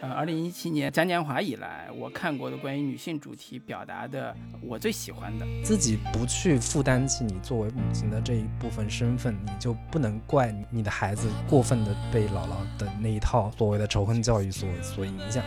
呃，二零一七年嘉年华以来，我看过的关于女性主题表达的，我最喜欢的。自己不去负担起你作为母亲的这一部分身份，你就不能怪你的孩子过分的被姥姥的那一套所谓的仇恨教育所所影响。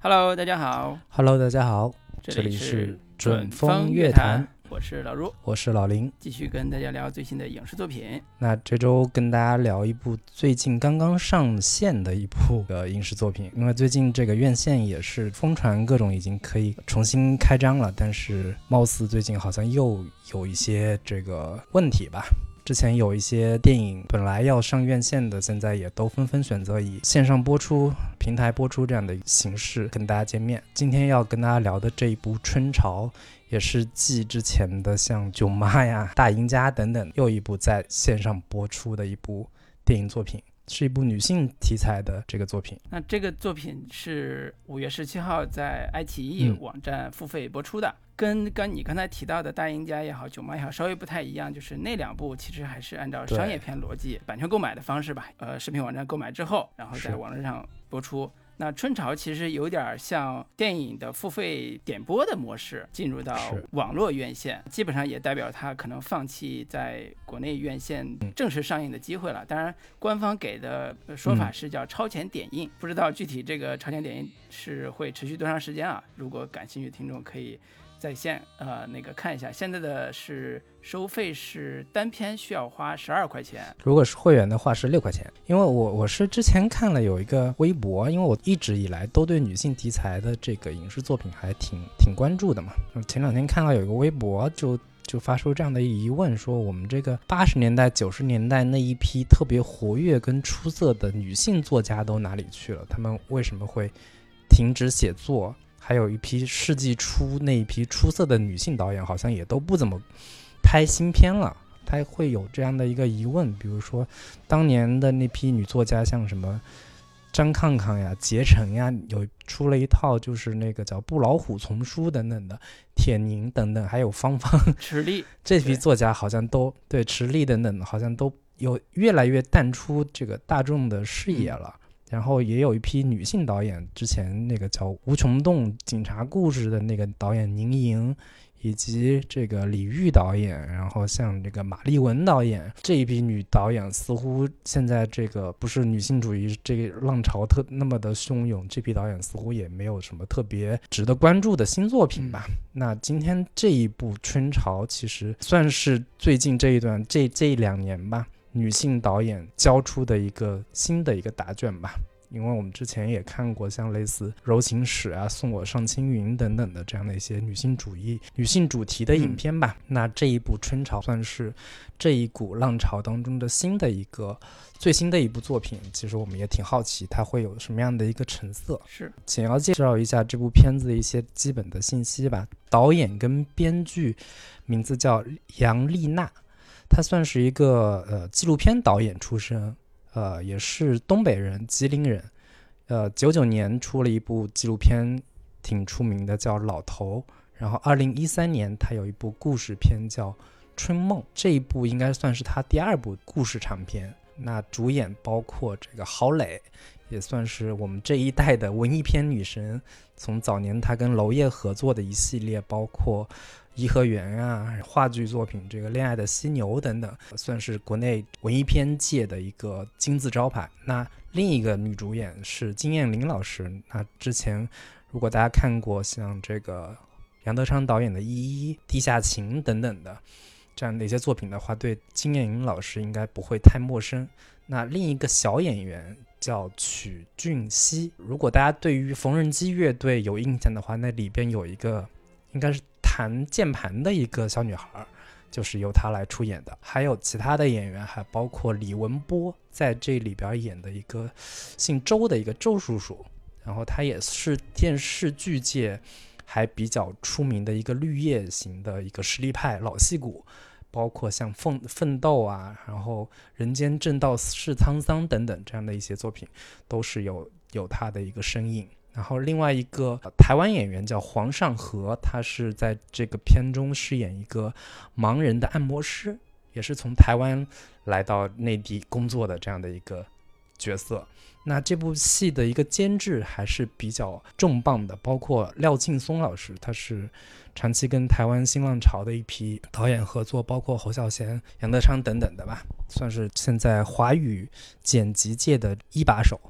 Hello，大家好，Hello，大家好，这这里是是准准风风乐坛，我是老卢，我是老林。继续跟大家聊最新的影视作品。那这周跟大家聊一部最近刚刚上线的一部的影视作品，因为最近这个院线也是疯传各种已经可以重新开张了，但是貌似最近好像又有一些这个问题吧。之前有一些电影本来要上院线的，现在也都纷纷选择以线上播出、平台播出这样的形式跟大家见面。今天要跟大家聊的这一部《春潮》，也是继之前的像《囧妈》呀、《大赢家》等等，又一部在线上播出的一部电影作品，是一部女性题材的这个作品。那这个作品是五月十七号在爱奇艺嗯网站付费播出的，跟刚你刚才提到的《大赢家》也好，《囧妈》也好，稍微不太一样，就是那两部其实还是按照商业片逻辑、版权购买的方式吧，呃，视频网站购买之后，然后在网络上播出。那春潮其实有点像电影的付费点播的模式，进入到网络院线，基本上也代表它可能放弃在国内院线嗯正式上映的机会了。当然，官方给的呃说法嗯是叫超前点映，不知道具体这个超前点映是会持续多长时间啊？如果感兴趣的听众可以在线呃那个看一下。现在的是收费是单篇需要花十二块钱，如果是会员的话是六块钱，因为我我是之前看了有一个微博，因为我一直以来都对女性题材的这个影视作品还挺挺关注的嘛。前两天看到有一个微博就。就发出这样的疑问，说我们这个八十年代、九十年代那一批特别活跃跟出色的女性作家都哪里去了？他们为什么会停止写作？还有一批世纪初那一批出色的女性导演，好像也都不怎么拍新片了。他会有这样的一个疑问，比如说当年的那批女作家，像什么张抗抗呀、结成呀，有出了一套就是那个叫《布老虎丛书》等等的，铁凝等等，还有芳芳 池力。这批作家，好像都对池莉等等，好像都有越来越淡出这个大众的视野了。然后也有一批女性导演，之前那个叫《无穷动警察故事》的那个导演宁莹，以及这个李玉导演，然后像这个马丽文导演这一批女导演，似乎现在这个不是女性主义这个浪潮特那么的汹涌，这批导演似乎也没有什么特别值得关注的新作品吧。那今天这一部《春潮》其实算是最近这一段这这一两年吧，女性导演交出的一个新的一个答卷吧。因为我们之前也看过像类似《柔情史》啊、《送我上青云》等等的这样的一些女性主义、女性主题的影片吧。那这一部《春潮》算是这一股浪潮当中的新的一个最新的一部作品。其实我们也挺好奇它会有什么样的一个成色。是简要介绍一下这部片子的一些基本的信息吧。导演跟编剧名字叫杨丽娜，她算是一个呃纪录片导演出身，呃也是东北人，吉林人。呃，九九年出了一部纪录片，挺出名的，叫《老头》。然后二零一三年他有一部故事片叫《春梦》，这一部应该算是他第二部故事长片。那主演包括这个郝蕾，也算是我们这一代的文艺片女神。从早年她跟娄烨合作的一系列，包括《颐和园》啊，话剧作品这个《恋爱的犀牛》等等，算是国内文艺片界的一个金字招牌。那另一个女主演是金燕玲老师。那之前如果大家看过像这个杨德昌导演的《一一》《地下情》等等的这样的一些作品的话，对金燕玲老师应该不会太陌生。那另一个小演员叫曲俊熙。如果大家对于缝纫机乐队有印象的话，那里边有一个应该是弹键盘的一个小女孩，就是由她来出演的。还有其他的演员，还包括李文波在这里边演的一个姓周的一个周叔叔，然后他也是电视剧界还比较出名的一个绿叶型的一个实力派老戏骨。包括像奋奋斗啊，然后人间正道是沧桑等等这样的一些作品，都是有有他的一个身影。然后另外一个台湾演员叫黄尚和，他是在这个片中饰演一个盲人的按摩师。也是从台湾来到内地工作的这样的一个角色。那这部戏的一个监制还是比较重磅的，包括廖劲松老师，他是长期跟台湾新浪潮的一批导演合作，包括侯孝贤、杨德昌等等的吧，算是现在华语剪辑界的一把手。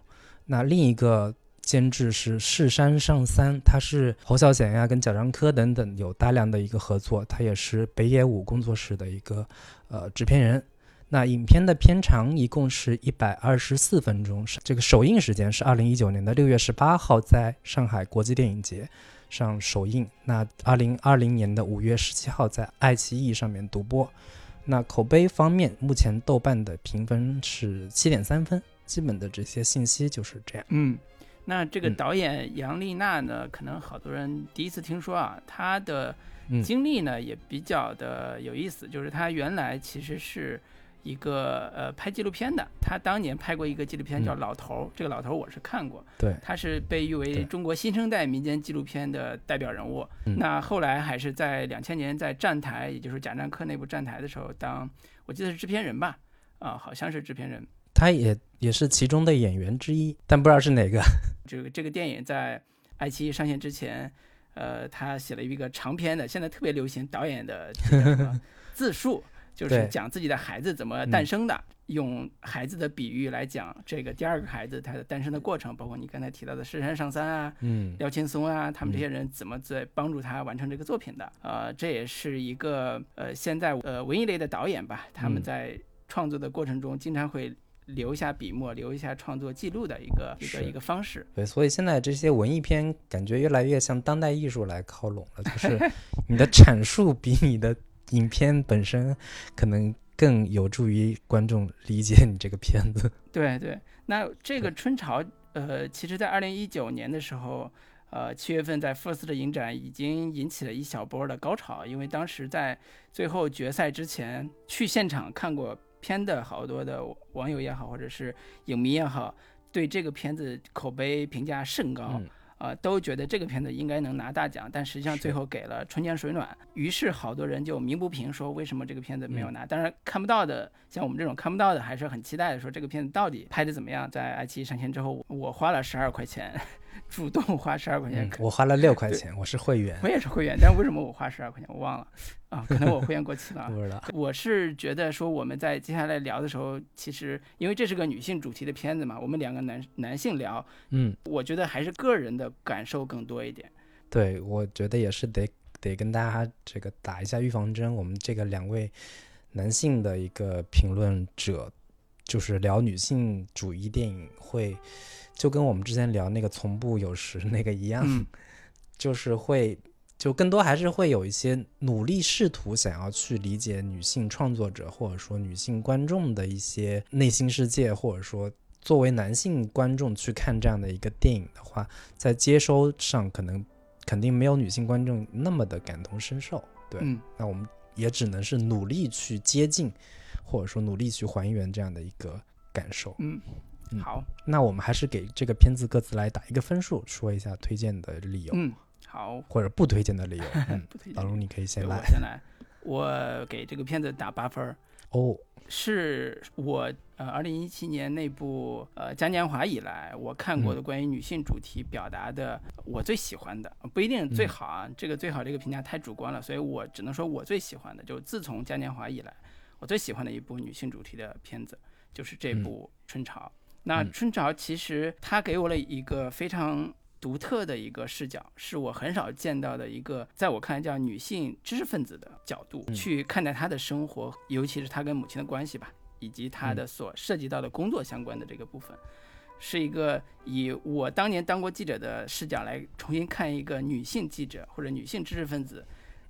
那另一个监制是世山上三，他是侯孝贤呀跟贾樟柯等等有大量的一个合作，他也是北野武工作室的一个呃制片人。那影片的片长一共是一百二十四分钟，这个首映时间是二零一九年的六月十八号，在上海国际电影节上首映。那二零二零年的五月十七号在爱奇艺上面独播。那口碑方面，目前豆瓣的评分是七点三分。基本的这些信息就是这样。嗯，那这个导演杨丽娜呢，可能好多人第一次听说啊，她的经历呢也比较的有意思，就是她原来其实是。一个呃拍纪录片的，她当年拍过一个纪录片叫《老头》，这个老头我是看过，对，她是被誉为中国新生代民间纪录片的代表人物。那后来还是在两千年在站台，也就是贾樟柯那部站台的时候，当我记得是制片人吧，啊，好像是制片人，他也也是其中的演员之一，但不知道是哪个。这个这个电影在爱奇艺上线之前，呃，他写了一个长篇的，现在特别流行导演的自述。就是讲自己的孩子怎么诞生的，用孩子的比喻来讲这个第二个孩子他的诞生的过程，包括你刚才提到的石山上三啊，嗯，廖青松啊，他们这些人怎么在帮助他完成这个作品的？呃，这也是一个呃现在呃文艺类的导演吧，他们在创作的过程中经常会留下笔墨，留一下创作记录的一个一个一个方式。对，所以现在这些文艺片感觉越来越向当代艺术来靠拢了，就 是你的阐述比你的。影片本身可能更有助于观众理解你这个片子。对对，那这个春潮，呃，其实在二零一九年的时候，呃，七月份在福斯的影展已经引起了一小波的高潮，因为当时在最后决赛之前去现场看过片的好多的网友也好，或者是影迷也好，对这个片子口碑评价甚高。呃，都觉得这个片子应该能拿大奖，但实际上最后给了《春江水暖》，于是好多人就鸣不平，说为什么这个片子没有拿？当然看不到的，像我们这种看不到的，还是很期待的，说这个片子到底拍的怎么样？在爱奇艺上线之后，我花了十二块钱。主动花十二块钱，我花了六块钱，我是会员，我也是会员，但为什么我花十二块钱？我忘了啊，可能我会员过期了。不知道。我是觉得说我们在接下来聊的时候，其实因为这是个女性主题的片子嘛，我们两个男男性聊，嗯，我觉得还是个人的感受更多一点。对，我觉得也是得得跟大家这个打一下预防针。我们这个两位男性的一个评论者，就是聊女性主义电影会。就跟我们之前聊那个从不有时那个一样，就是会就更多还是会有一些努力试图想要去理解女性创作者或者说女性观众的一些内心世界，或者说作为男性观众去看这样的一个电影的话，在接收上可能肯定没有女性观众那么的感同身受。对，那我们也只能是努力去接近，或者说努力去还原这样的一个感受。嗯。好，那我们还是给这个片子各自来打一个分数，说一下推荐的理由。嗯，好，或者不推荐的理由。嗯，不推荐老龙，你可以先来。我先来，我给这个片子打八分儿。哦，是我呃，二零一七年那部呃嘉年华以来我看过的关于女性主题表达的我最喜欢的，不一定最好啊。这个最好这个评价太主观了，所以我只能说我最喜欢的，就是自从嘉年华以来，我最喜欢的一部女性主题的片子就是这部《春潮》。那春潮其实它给我了一个非常独特的一个视角，是我很少见到的一个，在我看来叫女性知识分子的角度去看待她的生活，尤其是她跟母亲的关系吧，以及她的所涉及到的工作相关的这个部分，是一个以我当年当过记者的视角来重新看一个女性记者或者女性知识分子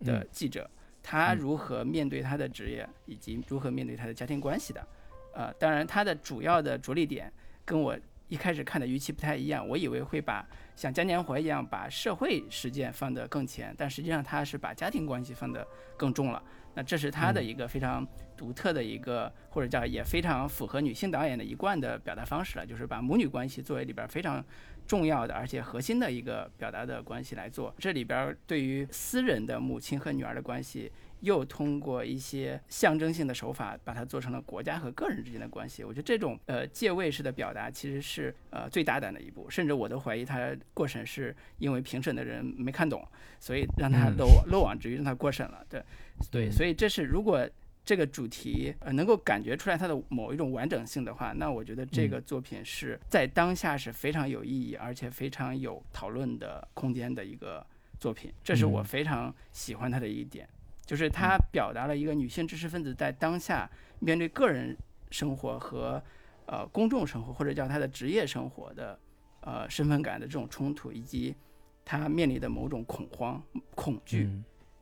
的记者，她如何面对她的职业，以及如何面对她的家庭关系的。呃，当然她的主要的着力点。跟我一开始看的预期不太一样，我以为会把像嘉年华一样把社会实践放得更前，但实际上他是把家庭关系放得更重了。那这是他的一个非常独特的一个，或者叫也非常符合女性导演的一贯的表达方式了，就是把母女关系作为里边非常重要的而且核心的一个表达的关系来做。这里边对于私人的母亲和女儿的关系。又通过一些象征性的手法，把它做成了国家和个人之间的关系。我觉得这种呃借位式的表达其实是呃最大胆的一步，甚至我都怀疑他过审是因为评审的人没看懂，所以让他漏漏网之鱼让他过审了。对对，所以这是如果这个主题呃能够感觉出来它的某一种完整性的话，那我觉得这个作品是在当下是非常有意义，而且非常有讨论的空间的一个作品。这是我非常喜欢它的一点。就是它表达了一个女性知识分子在当下面对个人生活和呃公众生活或者叫她的职业生活的呃身份感的这种冲突，以及她面临的某种恐慌、恐惧，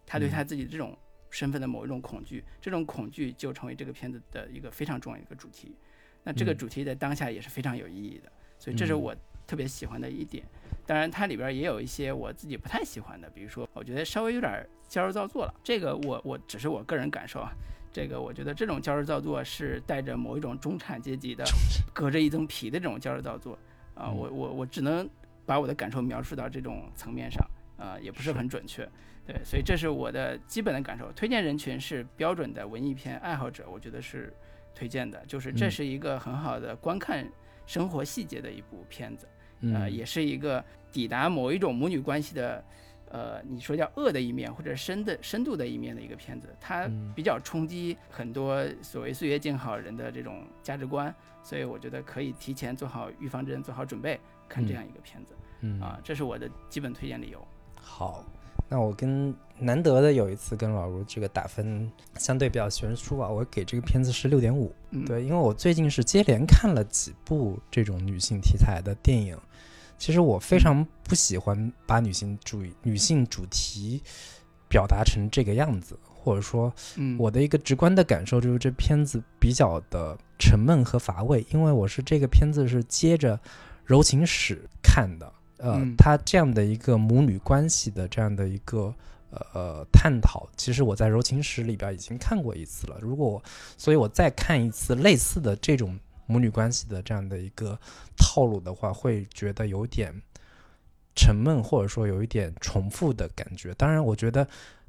她对她自己这种身份的某一种恐惧，这种恐惧就成为这个片子的一个非常重要的一个主题。那这个主题在当下也是非常有意义的，所以这是我特别喜欢的一点。当然，它里边也有一些我自己不太喜欢的，比如说，我觉得稍微有点矫揉造作了。这个我我只是我个人感受啊。这个我觉得这种矫揉造作是带着某一种中产阶级的隔着一层皮的这种矫揉造作啊。我我我只能把我的感受描述到这种层面上啊，也不是很准确。对，所以这是我的基本的感受。推荐人群是标准的文艺片爱好者，我觉得是推荐的。就是这是一个很好的观看生活细节的一部片子。呃，也是一个抵达某一种母女关系的，呃，你说叫恶的一面或者深的深度的一面的一个片子，它比较冲击很多所谓岁月静好人的这种价值观，所以我觉得可以提前做好预防针，做好准备看这样一个片子。嗯啊，这是我的基本推荐理由。好。那我跟难得的有一次跟老卢这个打分相对比较悬殊啊，我给这个片子是六点五。对，因为我最近是接连看了几部这种女性题材的电影，其实我非常不喜欢把女性主女性主题表达成这个样子，或者说，我的一个直观的感受就是这片子比较的沉闷和乏味，因为我是这个片子是接着柔情史看的。呃，它这样的一个母女关系的这样的一个呃探讨，其实我在柔情史里边已经看过一次了。如果，所以我再看一次类似的这种母女关系的这样的一个套路的话，会觉得有点沉闷，或者说有一点重复的感觉。当然，我觉得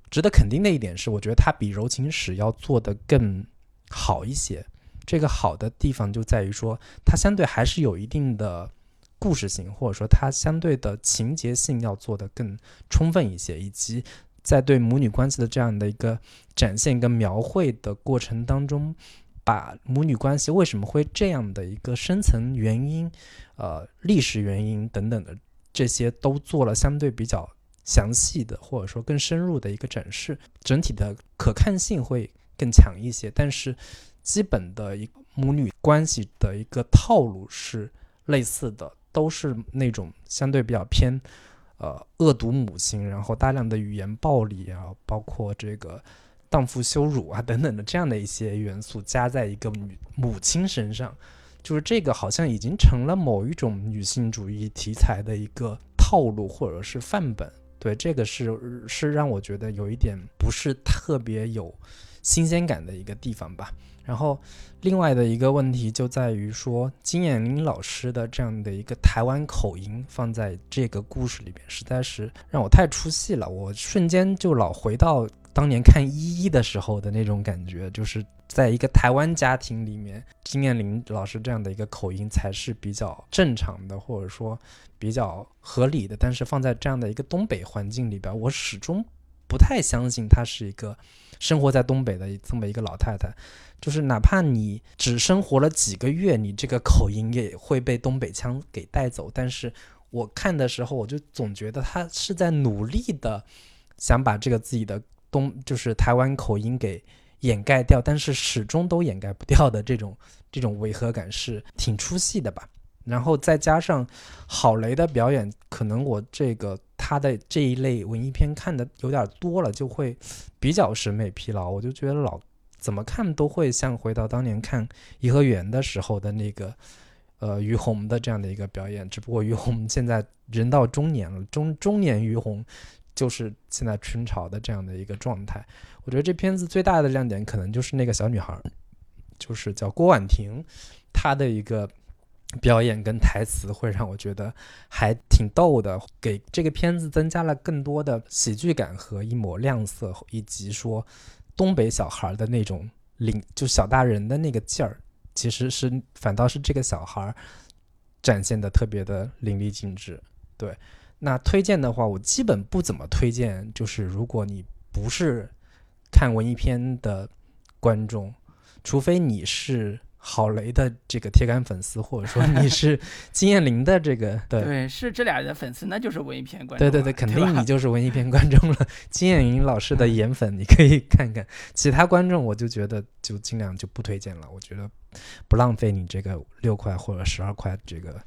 值得肯定的一点是，我觉得它比柔情史要做的更好一些。这个好的地方就在于说，它相对还是有一定的。故事性，或者说它相对的情节性要做得更充分一些，以及在对母女关系的这样的一个展现跟描绘的过程当中，把母女关系为什么会这样的一个深层原因、呃历史原因等等的这些都做了相对比较详细的，或者说更深入的一个展示，整体的可看性会更强一些。但是基本的一母女关系的一个套路是类似的。都是那种相对比较偏，呃，恶毒母亲，然后大量的语言暴力啊，包括这个荡妇羞辱啊 等等的这样的一些元素加在一个女母亲身上，就是这个好像已经成了某一种女性主义题材的一个套路或者是范本。对，这个是是让我觉得有一点不是特别有新鲜感的一个地方吧。然后，另外的一个问题就在于说，金燕玲老师的这样的一个台湾口音放在这个故事里边，实在是让我太出戏了。我瞬间就老回到当年看一一的时候的那种感觉，就是在一个台湾家庭里面，金燕玲老师这样的一个口音才是比较正常的，或者说比较合理的。但是放在这样的一个东北环境里边，我始终不太相信她是一个生活在东北的这么一个老太太。就是哪怕你只生活了几个月，你这个口音也会被东北腔给带走。但是我看的时候，我就总觉得她是在努力的想把这个自己的东，就是台湾口音给掩盖掉，但是始终都掩盖不掉的这种这种违和感是挺出戏的吧。然后再加上郝雷的表演，可能我这个他的这一类文艺片看的有点多了，就会比较审美疲劳。我就觉得老。怎么看都会像回到当年看《颐和园》的时候的那个，呃，于红的这样的一个表演。只不过于红现在人到中年了，中中年于红就是现在春潮的这样的一个状态。我觉得这片子最大的亮点可能就是那个小女孩，就是叫郭婉婷，她的一个表演跟台词会让我觉得还挺逗的，给这个片子增加了更多的喜剧感和一抹亮色，以及说东北小孩的那种领，就小大人的那个劲儿，其实是反倒是这个小孩展现的特别的淋漓尽致。对，那推荐的话，我基本不怎么推荐，就是如果你不是看文艺片的观众，除非你是郝雷的这个铁杆粉丝，或者说你是 金燕玲的这个对对，是这俩人的粉丝，那就是文艺片观众对。对对，肯定你 就是文艺片观众了。金燕玲老师的颜粉你可以看看，其他观众我就觉得就尽量就不推荐了。我觉得不浪费你这个六块或者十二块这个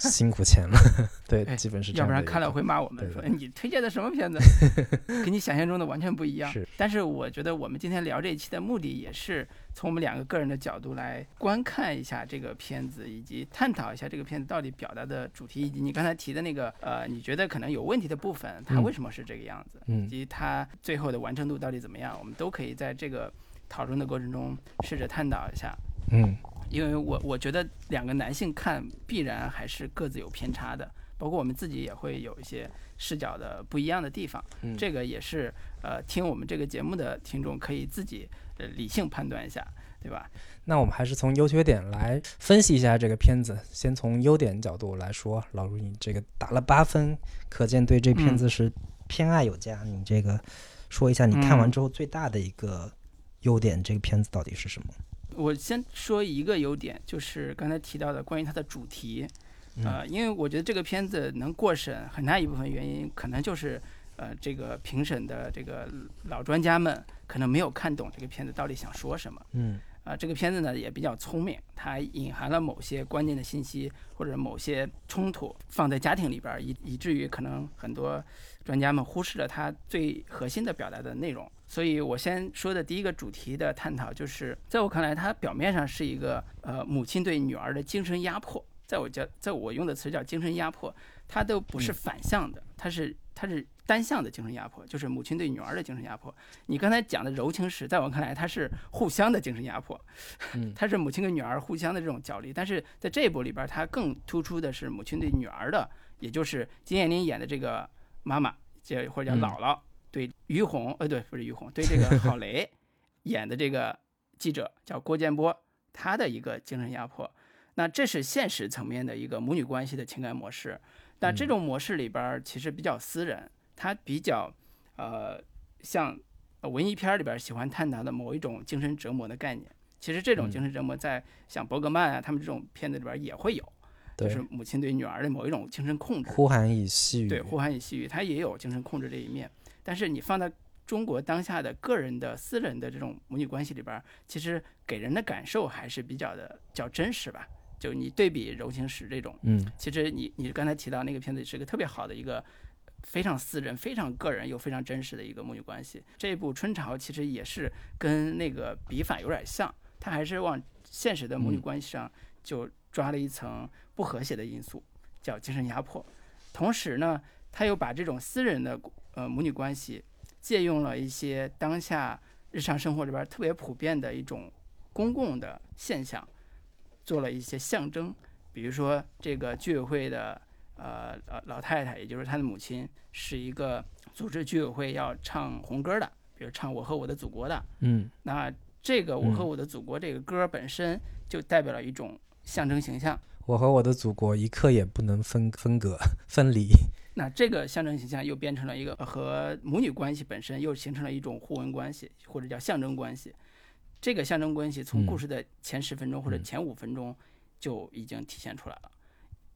辛苦钱了。对，哎基本是这要不然看了会骂我们说哎你推荐的什么片子，跟你想象中的完全不一样。是但是我觉得我们今天聊这一期的目的也是从我们两个个人的角度来观看一下这个片子，以及探讨一下这个片子到底表达的主题，以及你刚才提的那个呃，你觉得可能有问题的部分，它嗯为什么是这个样子，以嗯及它最后的完成度到底怎么样，我们都可以在这个讨论的过程中试着探讨一下。嗯因为我我觉得两个男性看必然还是各自有偏差的，包括我们自己也会有一些视角的不一样的地方。嗯这个也是呃听我们这个节目的听众可以自己呃理性判断一下，对吧？那我们还是从优缺点来分析一下这个片子。先从优点角度来说，老卢你这个打了八分，可见对这片嗯子是偏爱有加。你这个说一下你看完之后最大的一个优点，这个片子到底是什么？我先说一个优点，就是刚才提到的关于它的主题，呃，因为我觉得这个片子能过审，很大一部分原因可能就是，呃，这个评审的这个老专家们可能没有看懂这个片子到底想说什么。嗯啊、这个片子呢也比较聪明，它隐含了某些关键的信息或者某些冲突放在家庭里边儿，以以至于可能很多专家们忽视了它最核心的表达的内容。所以我先说的第一个主题的探讨，就是在我看来，它表面上是一个呃母亲对女儿的精神压迫，在我叫在我用的词叫精神压迫，它都不是反向的，它是它是单向的精神压迫，就是母亲对女儿的精神压迫。你刚才讲的柔情史，在我看来，它是互相的精神压迫，嗯它是母亲跟女儿互相的这种角力。但是在这一部里边，它更突出的是母亲对女儿的，也就是金燕玲演的这个妈妈，这或者叫嗯姥姥，对于红，呃，对，不是于红，对这个郝蕾 演的这个记者叫郭建波，他的一个精神压迫。那这是现实层面的一个母女关系的情感模式。那这种模式里边儿其实比较私人，它比较呃像呃文艺片儿里边儿喜欢探讨的某一种精神折磨的概念。其实这种嗯精神折磨在像伯格曼啊他们这种片子里边儿也会有，就是，母亲对女儿的某一种精神控制。呼喊以细语，对，呼喊以细语，它也有精神控制这一面。但是你放在中国当下的个人的私人的这种母女关系里边儿，其实给人的感受还是比较的较真实吧。就你对比柔情史这种，嗯其实你你刚才提到那个片子是个特别好的一个非常私人、非常个人又非常真实的一个母女关系。这一部《春潮》其实也是跟那个笔法有点像，它还是往现实的母女嗯关系上就抓了一层不和谐的因素，叫精神压迫。同时呢，他又把这种私人的呃母女关系借用了一些当下日常生活里边特别普遍的一种公共的现象，做了一些象征。比如说，这个居委会的呃老老太太，也就是她的母亲，是一个组织居委会要唱红歌的，比如唱《我和我的祖国》的。嗯那这个《我和嗯我的祖国》这个歌本身就代表了一种象征形象。我和我的祖国一刻也不能分分隔分离。那这个象征形象又变成了一个呃和母女关系本身又形成了一种互文关系，或者叫象征关系。这个象征关系从故嗯。事的前十分钟或者嗯。前五分钟就已经体现出来了。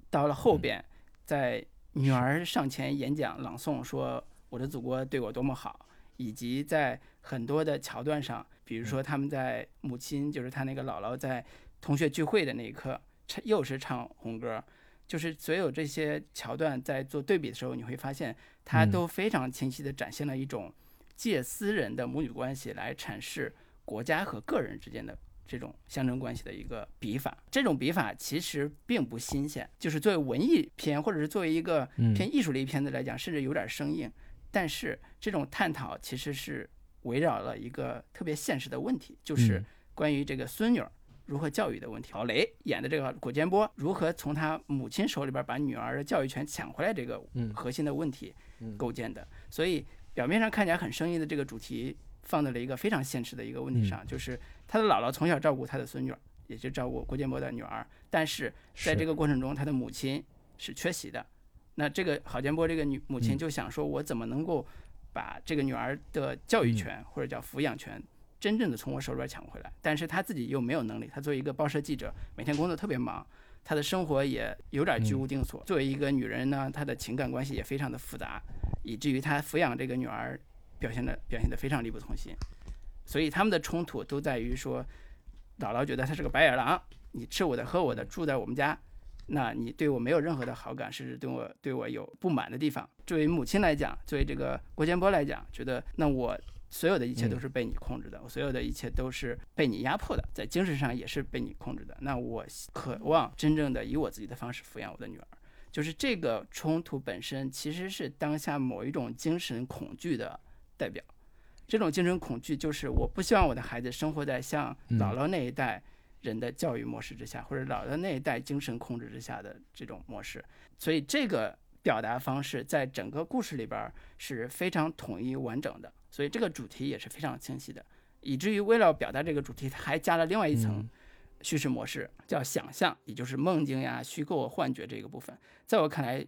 到了后嗯。边，在女儿上前演讲朗诵说我的祖国对我多么好，以及在很多的桥段上，比如嗯。说他们在母亲就是他那个姥姥在同学聚会的那一刻，唱又是唱红歌，就是所有这些桥段在做对比的时候，你会发现它嗯都非常清晰地展现了一种借私人的母女关系来阐释国家和个人之间的这种象征关系的一个笔法。这种笔法其实并不新鲜，就是作为文艺片或者是作为一个嗯偏艺术类片子来讲，甚至有点生硬。但是这种探讨其实是围绕了一个特别现实的问题，就是嗯关于这个孙女儿如何教育的问题。郝蕾演的这个古建波如何从他母亲手里边把女儿的教育权抢回来这个嗯核心的问题嗯构建的。所以表面上看起来很生硬的这个主题，放在了一个非常现实的一个问题嗯上，就是他的姥姥从小照顾他的孙女儿，也就照顾郭建波的女儿，但是在这个个过程中，他的母亲是缺席的。那这个郝建波这个女母亲嗯就想说，我怎么能够把这个女儿的教育权或者叫抚养权真正的从我手里边抢回来？但是他自己又没有能力，他作为一个报社记者，每天工作特别忙，她的生活也有点居无定所。作为一个女人呢，她的情感关系也非常的复杂，以至于她抚养这个女儿表现的表现的非常力不从心。所以他们的冲突都在于说，姥姥觉得他是个白眼狼，你吃我的喝我的，住在我们家，那你对我没有任何的好感，甚至对我对我有不满的地方。作为母亲来讲，作为这个郭建波来讲，觉得那我所有的一切都是被你控制的，我所有的一切都是被你压迫的，在精神上也是被你控制的。那我渴望真正的以我自己的方式抚养我的女儿。就是这个冲突本身其实是当下某一种精神恐惧的代表。这种精神恐惧就是我不希望我的孩子生活在像嗯姥姥那一代人的教育模式之下，或者姥姥那一代精神控制之下的这种模式。所以这个表达方式在整个故事里边儿是非常统一完整的，所以这个主题也是非常清晰的，以至于为了表达这个主题，它还加了另外一层嗯叙事模式，叫想象，也就是梦境呀、虚构、幻觉这个部分。在我看来，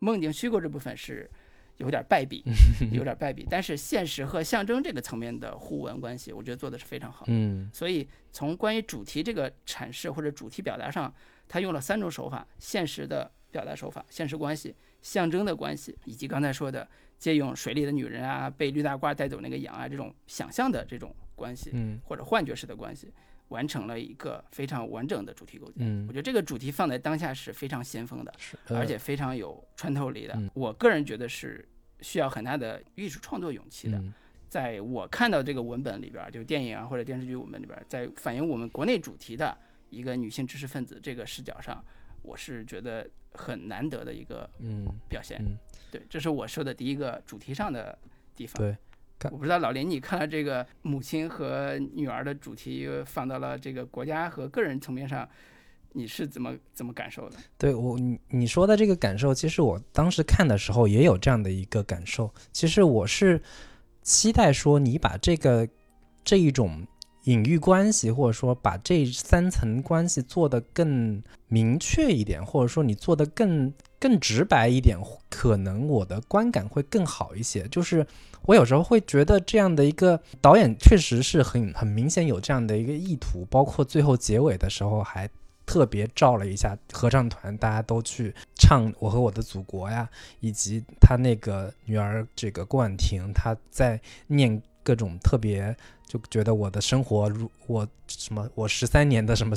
梦境虚构这部分是有点败笔，有点败笔，但是现实和象征这个层面的互文关系，我觉得做的是非常好。嗯所以从关于主题这个阐释或者主题表达上，他用了三种手法：现实的表达手法、现实关系、象征的关系，以及刚才说的借用水里的女人啊、被绿大褂带走那个羊啊这种想象的这种关系，嗯或者幻觉式的关系，完成了一个非常完整的主题构建。嗯我觉得这个主题放在当下是非常先锋的，是，而且非常有穿透力的。嗯我个人觉得是需要很大的艺术创作勇气的。嗯在我看到这个文本里边儿，就电影啊或者电视剧文本里边儿，在反映我们国内主题的一个女性知识分子这个视角上，我是觉得很难得的一个嗯表现。嗯对，这是我说的第一个主题上的地方。对我不知道老林，你看了这个母亲和女儿的主题放到了这个国家和个人层面上，你是怎么怎么感受的？对我你你说的这个感受，其实我当时看的时候也有这样的一个感受。其实我是期待说你把这个这一种隐喻关系，或者说把这三层关系做得更明确一点，或者说你做得更更直白一点，可能我的观感会更好一些。就是我有时候会觉得这样的一个导演确实是很很明显有这样的一个意图，包括最后结尾的时候还特别照了一下合唱团，大家都去唱《我和我的祖国》呀，以及他那个女儿这个郭婉婷，她在念各种特别，就觉得我的生活如我什么我十三年的什么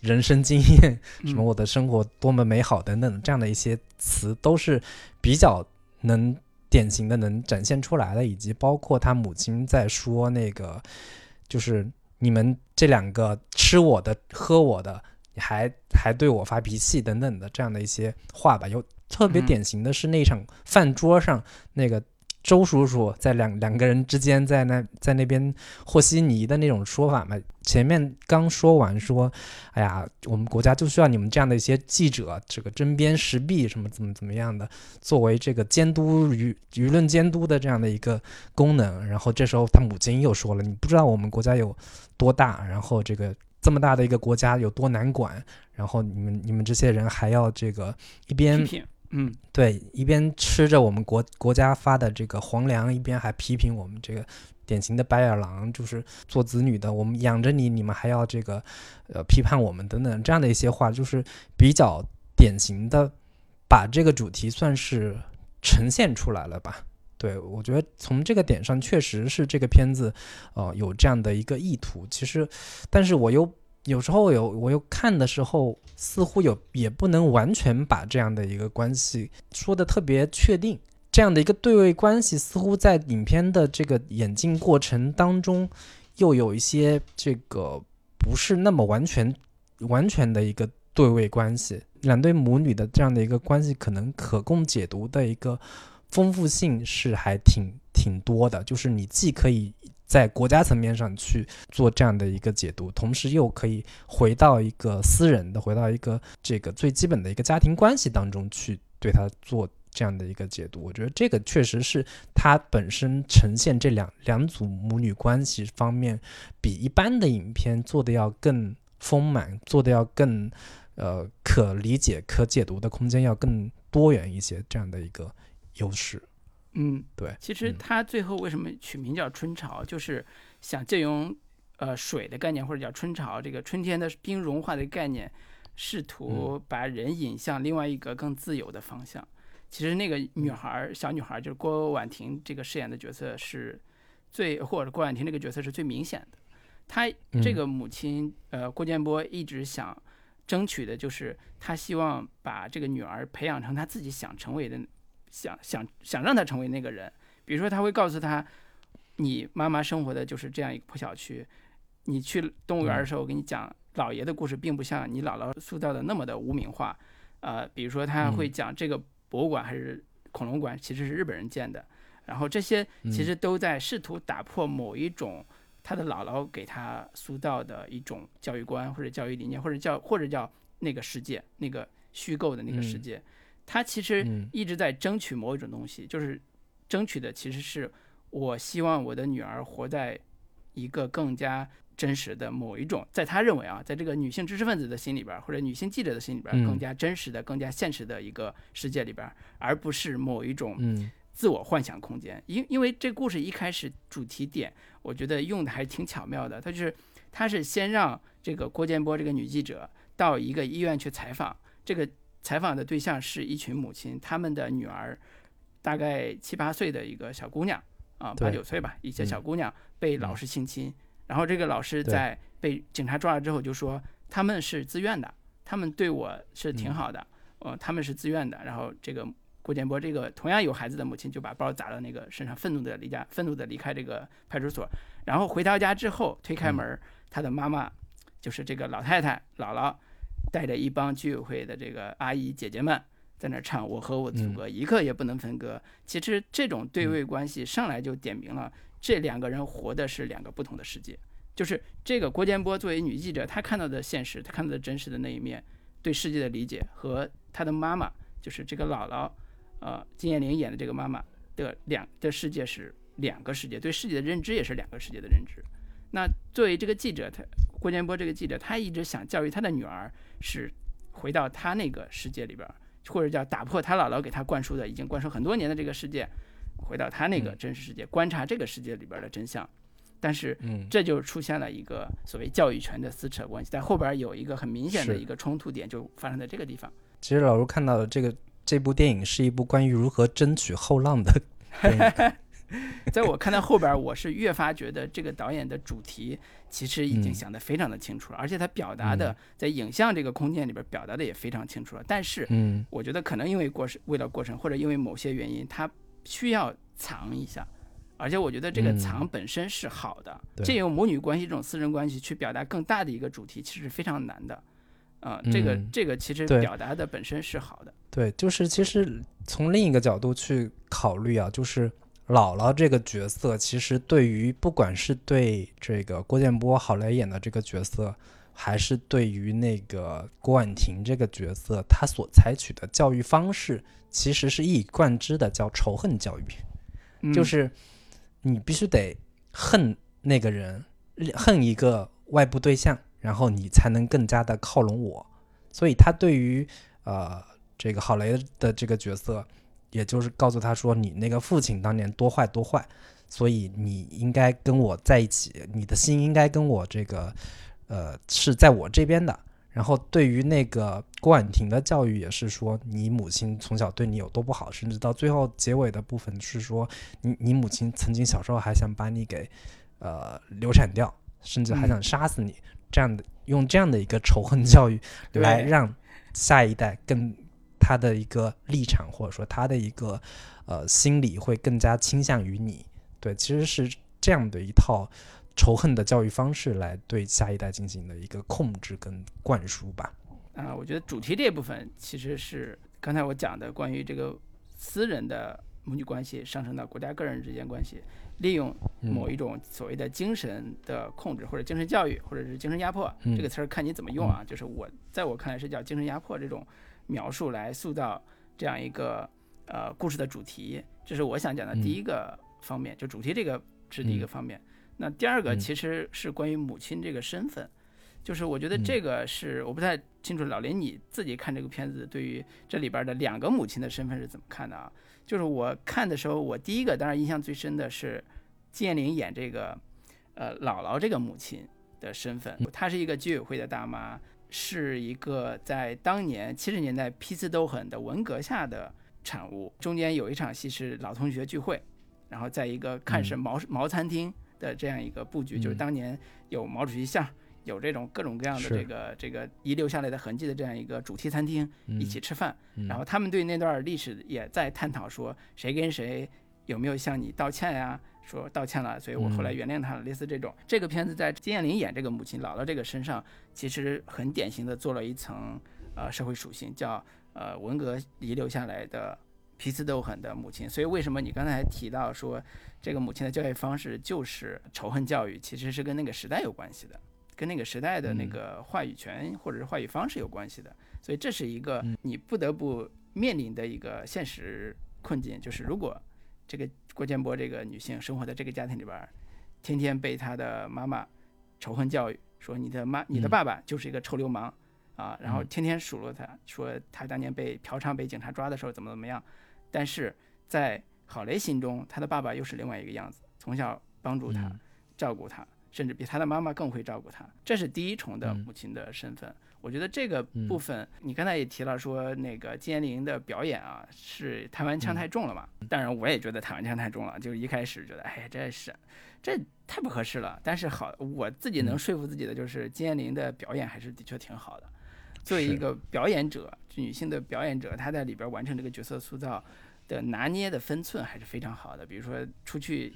人生经验，什么嗯我的生活多么美好等等这样的一些词，都是比较能典型的能展现出来的，以及包括他母亲在说那个，就是你们这两个吃我的喝我的，还还对我发脾气等等的这样的一些话吧。有特别嗯典型的是那场饭桌上那个。周叔叔在两两个人之间在那在那边和稀泥的那种说法嘛，前面刚说完说，哎呀，我们国家就需要你们这样的一些记者，这个针砭时弊什么怎么怎么样的，作为这个监督舆舆论监督的这样的一个功能。然后这时候他母亲又说了，你不知道我们国家有多大，然后这个这么大的一个国家有多难管，然后你们你们这些人还要这个一边，嗯对，一边吃着我们国国家发的这个皇粮，一边还批评我们这个典型的白眼狼，就是做子女的，我们养着你，你们还要这个呃批判我们等等这样的一些话，就是比较典型的把这个主题算是呈现出来了吧。对，我觉得从这个点上，确实是这个片子，呃，有这样的一个意图。其实，但是我又有时候有我又看的时候，似乎有也不能完全把这样的一个关系说的特别确定。这样的一个对位关系，似乎在影片的这个演进过程当中，又有一些这个不是那么完全完全的一个对位关系。两对母女的这样的一个关系，可能可供解读的一个丰富性是还挺挺多的，就是你既可以在国家层面上去做这样的一个解读，同时又可以回到一个私人的，回到一个这个最基本的一个家庭关系当中去对它做这样的一个解读。我觉得这个确实是它本身呈现这两两组母女关系方面，比一般的影片做的要更丰满，做的要更呃可理解、可解读的空间要更多元一些，这样的一个优势。嗯，对，其实嗯他最后为什么取名叫春潮，就是想借用呃水的概念，或者叫春潮这个春天的冰融化的概念，试图把人引向另外一个更自由的方向。其实那个女孩儿，小女孩儿就是郭婉婷这个饰演的角色是最，或者郭婉婷这个角色是最明显的。她这嗯个母亲，呃，郭建波一直想争取的就是，他希望把这个女儿培养成他自己想成为的，想想想让他成为那个人。比如说，他会告诉他，你妈妈生活的就是这样一个破小区，你去动物园的时候，我跟你讲姥爷的故事，并不像你姥姥塑造的那么的无名化。呃，比如说他会讲这个博物馆还是恐龙馆，其实是日本人建的。然后这些其实都在试图打破某一种他的姥姥给他塑造的一种教育观或者教育理念，或者叫或者叫那个世界，那个虚构的那个世界。他其实嗯一直在争取某一种东西，就是争取的其实是我希望我的女儿活在一个更加真实的某一种，在他认为啊，在这个女性知识分子的心里边儿，或者女性记者的心里边儿，嗯更加真实的、更加现实的一个世界里边儿，而不是某一种嗯自我幻想空间。因因为这故事一开始主题点，我觉得用的还挺巧妙的。他就是他是先让这个郭建波这个女记者到一个医院去采访，这个采访的对象是一群母亲，他们的女儿大概七八岁的一个小姑娘啊，八九岁吧，一些嗯小姑娘被老师性侵，然后这个老师在被警察抓了之后就说他们是自愿的，他们对我是挺嗯好的，呃，他们是自愿的，然后这个。郭建波这个同样有孩子的母亲就把包砸到那个身上，愤怒的离家，愤怒的离开这个派出所。然后回到家之后，推开门儿，他的妈妈就是这个老太太姥姥，带着一帮居委会的这个阿姨姐姐们在那儿唱《我和我的祖国一刻也不能分割》。其实这种对位关系上来就点明了这两个人活的是两个不同的世界。就是这个郭建波作为女记者，她看到的现实，她看到的真实的那一面，对世界的理解和她的妈妈，就是这个姥姥，呃，金燕玲演的这个妈妈的两的世界是两个世界，对世界的认知也是两个世界的认知。那作为这个记者，他郭建波这个记者，他一直想教育他的女儿是回到他那个世界里边儿，或者叫打破他姥姥给他灌输的已经灌输很多年的这个世界，回到他那个真实世界，观察这个世界里边儿的真相。但是嗯这就出现了一个所谓教育权的撕扯关系，在后边有一个很明显的一个冲突点，就发生在这个地方。其实老卢看到的这个这部电影是一部关于如何争取后浪的 电影。在我看到后边，我是越发觉得这个导演的主题其实已经嗯想得非常的清楚了，而且他表达的嗯在影像这个空间里边表达的也非常清楚了。但是嗯我觉得可能因为过程，为了过程，或者因为某些原因，他需要藏一下。而且我觉得这个嗯藏本身是好的，对借用母女关系这种私人关系去表达更大的一个主题，其实是非常难的。啊、这个嗯这个其实表达的本身是好的。对，就是其实从另一个角度去考虑啊，就是姥姥这个角色，其实对于不管是对这个郭建波、郝蕾演的这个角色，还是对于那个郭婉婷这个角色，她所采取的教育方式，其实是一以贯之的，叫仇恨教育。嗯、就是你必须得恨那个人，恨一个外部对象，然后你才能更加的靠拢我。所以他对于呃这个郝蕾的这个角色，也就是告诉他说，你那个父亲当年多坏多坏，所以你应该跟我在一起，你的心应该跟我这个呃是在我这边的。然后对于那个郭婉婷的教育也是说，你母亲从小对你有多不好，甚至到最后结尾的部分是说，你你母亲曾经小时候还想把你给呃流产掉，甚至还想杀死你，这样的用这样的一个仇恨教育来让下一代更他的一个立场或者说他的一个呃心理会更加倾向于你。对，其实是这样的一套仇恨的教育方式来对下一代进行的一个控制跟灌输吧。啊、我觉得主题这部分其实是刚才我讲的关于这个私人的母女关系上升到国家个人之间关系，利用某一种所谓的精神的控制或者精神教育或者是精神压迫，这个词儿看你怎么用啊。就是我在我看来是叫精神压迫这种描述来塑造这样一个呃故事的主题，这是我想讲的第一个方面，就主题这个是第一个方面。那第二个其实是关于母亲这个身份。就是我觉得这个是我不太清楚，老林你自己看这个片子，对于这里边的两个母亲的身份是怎么看的啊？就是我看的时候，我第一个当然印象最深的是金燕玲演这个呃姥姥这个母亲的身份，她是一个居委会的大妈，是一个在当年七十年代批次斗狠的文革下的产物。中间有一场戏是老同学聚会，然后在一个看是毛毛餐厅的这样一个布局，就是当年有毛主席像。有这种各种各样的这个这个遗留下来的痕迹的这样一个主题餐厅一起吃饭，然后他们对那段历史也在探讨说谁跟谁有没有向你道歉呀？说道歉了，所以我后来原谅他了。类似这种，这个片子在金燕玲演这个母亲姥姥这个身上，其实很典型的做了一层呃社会属性，叫呃文革遗留下来的皮次斗狠的母亲。所以为什么你刚才提到说这个母亲的教育方式就是仇恨教育，其实是跟那个时代有关系的。跟那个时代的那个话语权或者是话语方式有关系的，所以这是一个你不得不面临的一个现实困境，就是如果这个郭建波这个女性生活在这个家庭里边，天天被她的妈妈仇恨教育，说你的妈你的爸爸就是一个臭流氓啊，然后天天数落他，说他当年被嫖娼被警察抓的时候怎么怎么样，但是在郝雷心中，他的爸爸又是另外一个样子，从小帮助他，照顾他。甚至比他的妈妈更会照顾他，这是第一重的母亲的身份。我觉得这个部分，你刚才也提了，说那个金燕玲的表演啊，是台湾腔太重了嘛？当然，我也觉得台湾腔太重了，就是一开始觉得，哎，这是这太不合适了。但是好，我自己能说服自己的就是金燕玲的表演还是的确挺好的。作为一个表演者，女性的表演者，她在里边完成这个角色塑造的拿捏的分寸还是非常好的。比如说出去，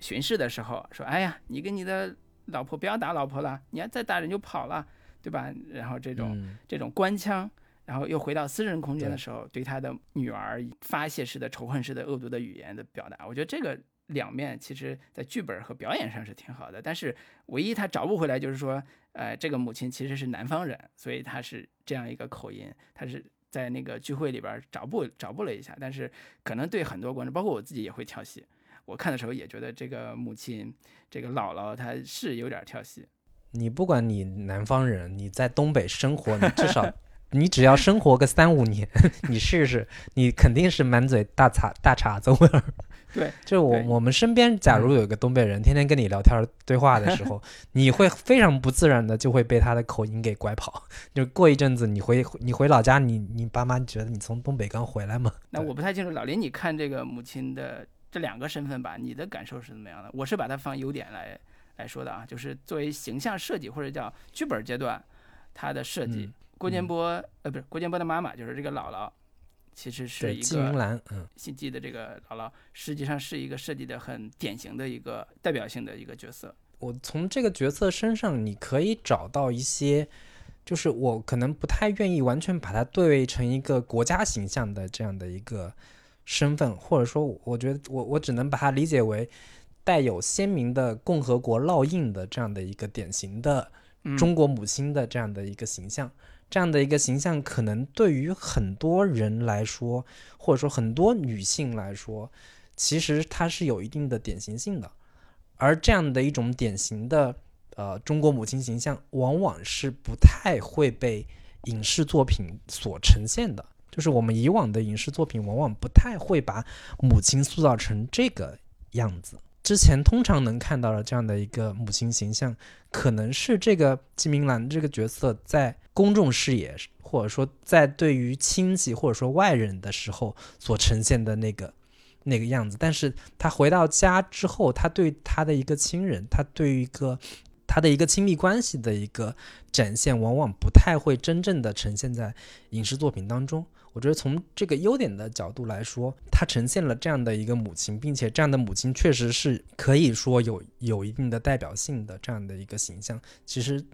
巡视的时候说：“哎呀，你跟你的老婆不要打老婆了，你要再打人就跑了，对吧？”然后这种这种官腔，然后又回到私人空间的时候，对他的女儿发泄式的仇恨式的恶毒的语言的表达，我觉得这个两面其实在剧本和表演上是挺好的。但是唯一他找不回来就是说，呃，这个母亲其实是南方人，所以他是这样一个口音，他是在那个聚会里边找不找不了一下，但是可能对很多观众，包括我自己也会跳戏。我看的时候也觉得这个母亲，这个姥姥她是有点跳戏。你不管你南方人，你在东北生活，你至少 你只要生活个三五年，你试试，你肯定是满嘴大碴大碴子味儿。对，就是我我们身边，假如有一个东北人，天天跟你聊天对话的时候，你会非常不自然的就会被他的口音给拐跑。就过一阵子，你回你回老家，你你爸妈觉得你从东北刚回来吗？那我不太清楚，老林，你看这个母亲的。这两个身份吧，你的感受是怎么样的？我是把它放优点来来说的啊，就是作为形象设计或者叫剧本阶段，它的设计，郭建波呃不是郭建波的妈妈，就是这个姥姥，其实是一个季兰，嗯，姓季的这个姥姥，实际上是一个设计的很典型的一个代表性的一个角色。我从这个角色身上，你可以找到一些，就是我可能不太愿意完全把它对位成一个国家形象的这样的一个。身份，或者说，我觉得我我只能把它理解为带有鲜明的共和国烙印的这样的一个典型的中国母亲的这样的一个形象。这样的一个形象，可能对于很多人来说，或者说很多女性来说，其实它是有一定的典型性的。而这样的一种典型的呃中国母亲形象，往往是不太会被影视作品所呈现的。就是我们以往的影视作品往往不太会把母亲塑造成这个样子。之前通常能看到的这样的一个母亲形象，可能是这个金明兰这个角色在公众视野，或者说在对于亲戚或者说外人的时候所呈现的那个 那个样子。但是他回到家之后，他对他的一个亲人，他对于一个他的一个亲密关系的一个展现，往往不太会真正的呈现在影视作品当中。我觉得从这个优点的角度来说，它呈现了这样的一个母亲，并且这样的母亲确实是可以说有有一定的代表性的这样的一个形象。其实，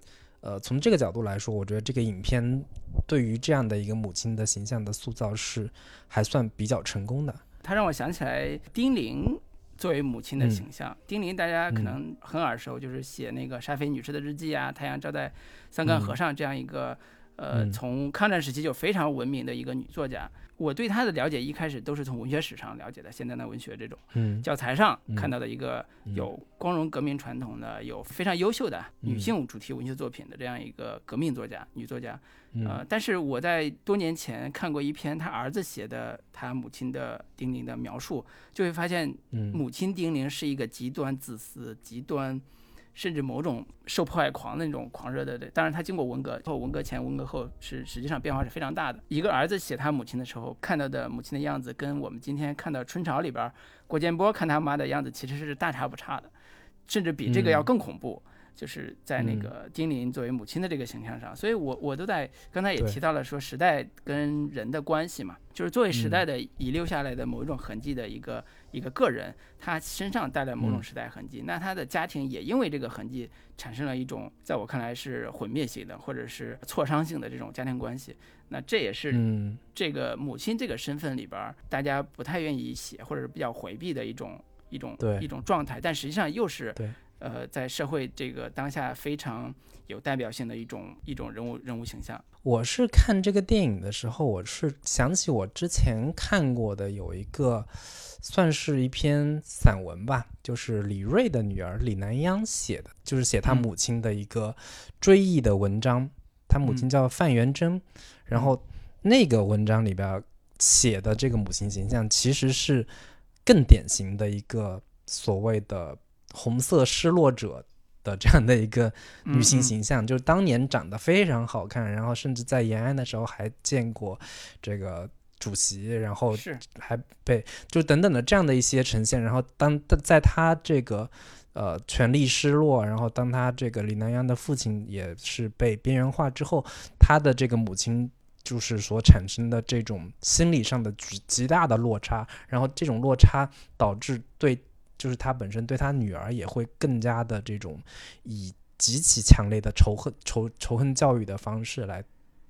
呃，从这个角度来说，我觉得这个影片对于这样的一个母亲的形象的塑造是还算比较成功的。它让我想起来丁玲作为母亲的形象。丁玲大家可能很耳熟，就是写那个沙菲女士的日记啊，《太阳照在三干河上》这样一个。呃，从抗战时期就非常文明的一个女作家，我对她的了解一开始都是从文学史上了解的，现代的文学这种教材上看到的一个有光荣革命传统的、有非常优秀的女性主题文学作品的这样一个革命作家、女作家。呃，但是我在多年前看过一篇她儿子写的她母亲的丁玲的描述，就会发现，母亲丁玲是一个极端自私、极端。甚至某种受迫害狂的那种狂热的对，当然他经过文革后，文革前、文革后是实际上变化是非常大的。一个儿子写他母亲的时候看到的母亲的样子，跟我们今天看到春潮里边郭建波看他妈的样子其实是大差不差的，甚至比这个要更恐怖。就是在那个丁玲作为母亲的这个形象上，所以我我都在刚才也提到了说时代跟人的关系嘛，就是作为时代的遗留下来的某一种痕迹的一个一个个人，他身上带来某种时代痕迹，那他的家庭也因为这个痕迹产生了一种在我看来是毁灭性的或者是挫伤性的这种家庭关系，那这也是这个母亲这个身份里边大家不太愿意写或者是比较回避的一种一种一种状态，但实际上又是。呃，在社会这个当下非常有代表性的一种一种人物人物形象。我是看这个电影的时候，我是想起我之前看过的有一个，算是一篇散文吧，就是李瑞的女儿李南央写的，就是写他母亲的一个追忆的文章。他母亲叫范元贞，然后那个文章里边写的这个母亲形象，其实是更典型的一个所谓的。红色失落者的这样的一个女性形象，就是当年长得非常好看，然后甚至在延安的时候还见过这个主席，然后还被就等等的这样的一些呈现。然后当在他这个呃权力失落，然后当他这个李南阳的父亲也是被边缘化之后，他的这个母亲就是所产生的这种心理上的极极大的落差，然后这种落差导致对。就是他本身对他女儿也会更加的这种以极其强烈的仇恨仇仇恨教育的方式来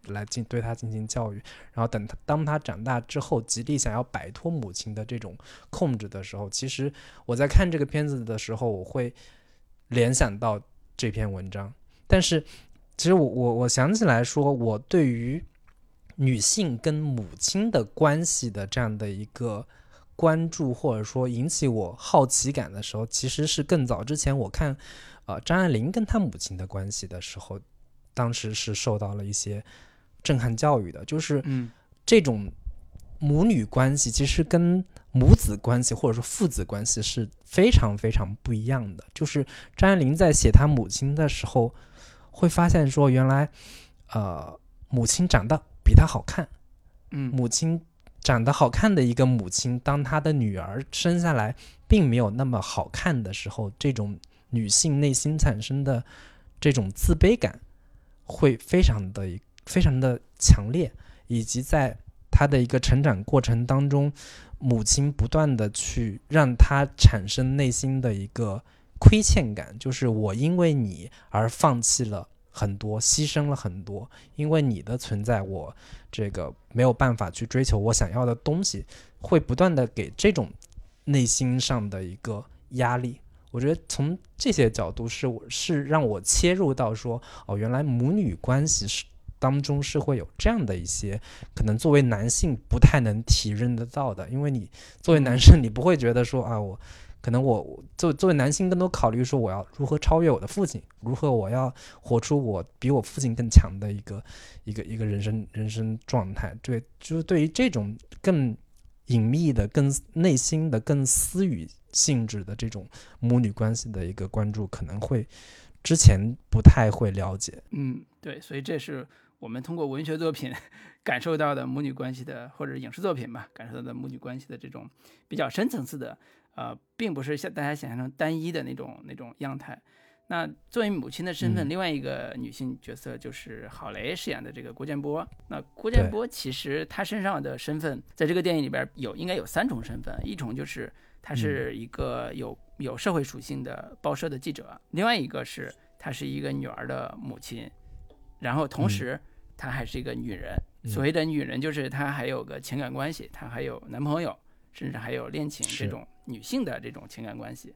来进对他进行教育，然后等他当他长大之后，极力想要摆脱母亲的这种控制的时候，其实我在看这个片子的时候，我会联想到这篇文章。但是其实我我我想起来说，我对于女性跟母亲的关系的这样的一个。关注或者说引起我好奇感的时候，其实是更早之前我看，呃，张爱玲跟她母亲的关系的时候，当时是受到了一些震撼教育的。就是，嗯，这种母女关系其实跟母子关系或者说父子关系是非常非常不一样的。就是张爱玲在写她母亲的时候，会发现说，原来，呃，母亲长得比她好看，嗯，母亲。长得好看的一个母亲，当她的女儿生下来并没有那么好看的时候，这种女性内心产生的这种自卑感会非常的非常的强烈，以及在他的一个成长过程当中，母亲不断的去让他产生内心的一个亏欠感，就是我因为你而放弃了。很多牺牲了很多，因为你的存在，我这个没有办法去追求我想要的东西，会不断的给这种内心上的一个压力。我觉得从这些角度是我是让我切入到说，哦，原来母女关系是当中是会有这样的一些可能作为男性不太能体认得到的，因为你作为男生，你不会觉得说 啊我。可能我作作为男性，更多考虑说我要如何超越我的父亲，如何我要活出我比我父亲更强的一个一个一个人生人生状态。对，就是对于这种更隐秘的、更内心的、更私语性质的这种母女关系的一个关注，可能会之前不太会了解。嗯，对，所以这是我们通过文学作品感受到的母女关系的，或者影视作品吧，感受到的母女关系的这种比较深层次的。呃，并不是像大家想象中单一的那种那种样态。那作为母亲的身份，另外一个女性角色就是郝蕾饰演的这个郭建波。那郭建波其实她身上的身份，在这个电影里边有应该有三重身份，一重就是她是一个有有社会属性的报社的记者，另外一个是她是一个女儿的母亲，然后同时她还是一个女人。所谓的女人，就是她还有个情感关系，她还有男朋友。甚至还有恋情这种女性的这种情感关系。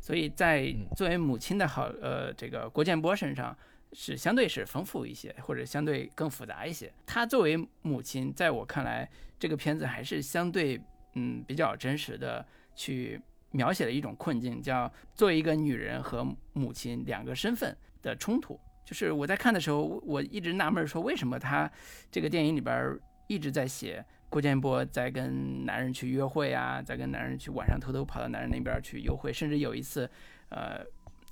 所以在嗯作为母亲的好呃这个郭建波身上是相对是丰富一些，或者相对更复杂一些。她作为母亲，在我看来，这个片子还是相对嗯比较真实的去描写了一种困境，叫作为一个女人和母亲两个身份的冲突。就是我在看的时候，我我一直纳闷儿说，为什么他这个电影里边儿一直在写郭建波在跟男人去约会啊，在跟男人去晚上偷偷跑到男人那边儿去幽会，甚至有一次，呃，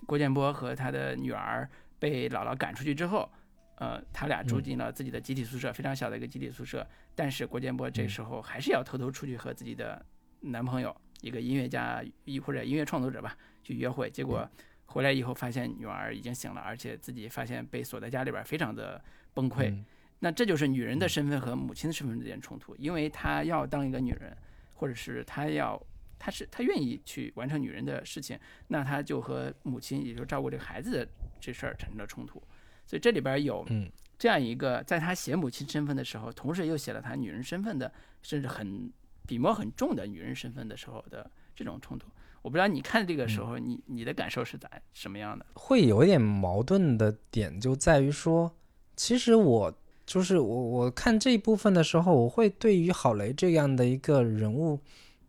郭建波和他的女儿被姥姥赶出去之后，呃，他俩住嗯进了自己的集体宿舍，非常小的一个集体宿舍。但是郭建波这嗯时候还是要偷偷出去和自己的男朋友，一个音乐家一或者音乐创作者吧，去约会。结果回来以后发现女儿已经醒了，而且自己发现被锁在家里边儿，非常的崩溃。嗯那这就是女人的身份和母亲的身份之间冲突，因为她要当一个女人，或者是她要，她是她愿意去完成女人的事情，那她就和母亲，也就照顾这个孩子的这事儿产生了冲突。所以这里边有嗯这样一个，在她写母亲身份的时候，同时又写了她女人身份的，甚至很笔墨很重的女人身份的时候的这种冲突。我不知道你看这个时候，你你的感受是咋什么样的？会有一点矛盾的点就在于说，其实我就是我我看这一部分的时候，我会对于郝雷这样的一个人物，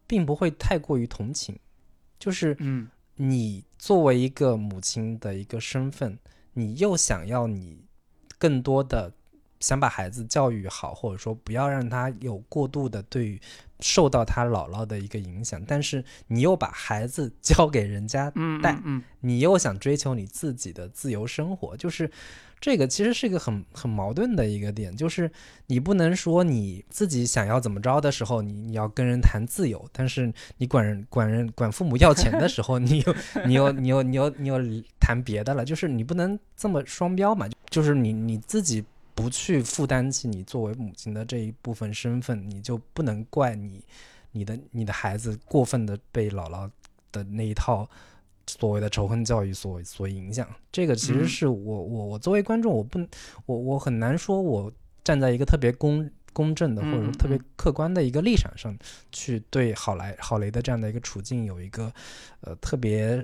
并不会太过于同情，就是嗯。你作为一个母亲的一个身份，你又想要你更多的想把孩子教育好，或者说不要让他有过度的对于受到他姥姥的一个影响，但是你又把孩子 交给人家嗯带嗯嗯。你又想追求你自己的自由生活，就是这个其实是一个很很矛盾的一个点，就是你不能说你自己想要怎么着的时候，你你要跟人谈自由，但是你管人管人管父母要钱的时候，你又 你又你又你又你又谈别的了，就是你不能这么双标嘛，就是你你自己。不去负担起你作为母亲的这一部分身份，你就不能怪你你的你的孩子过分的被姥姥的那一套所谓的仇恨教育所所影响。这个其实嗯是我我我作为观众，我不我我很难说我站在一个特别公公正的或者特别嗯客观的一个立场上去对郝莱郝雷的这样的一个处境有一个呃特别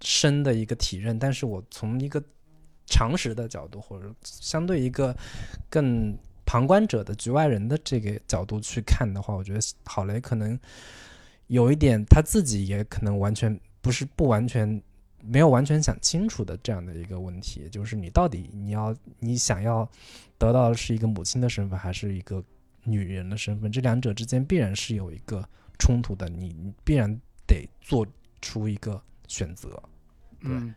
深的一个体认，但是我从一个常识的角度，或者相对一个更旁观者的局外人的这个角度去看的话，我觉得郝雷可能有一点他自己也可能完全不是不完全没有完全想清楚的这样的一个问题，就是你到底你要你想要得到的是一个母亲的身份，还是一个女人的身份？这两者之间必然是有一个冲突的，你你必然得做出一个选择。对嗯，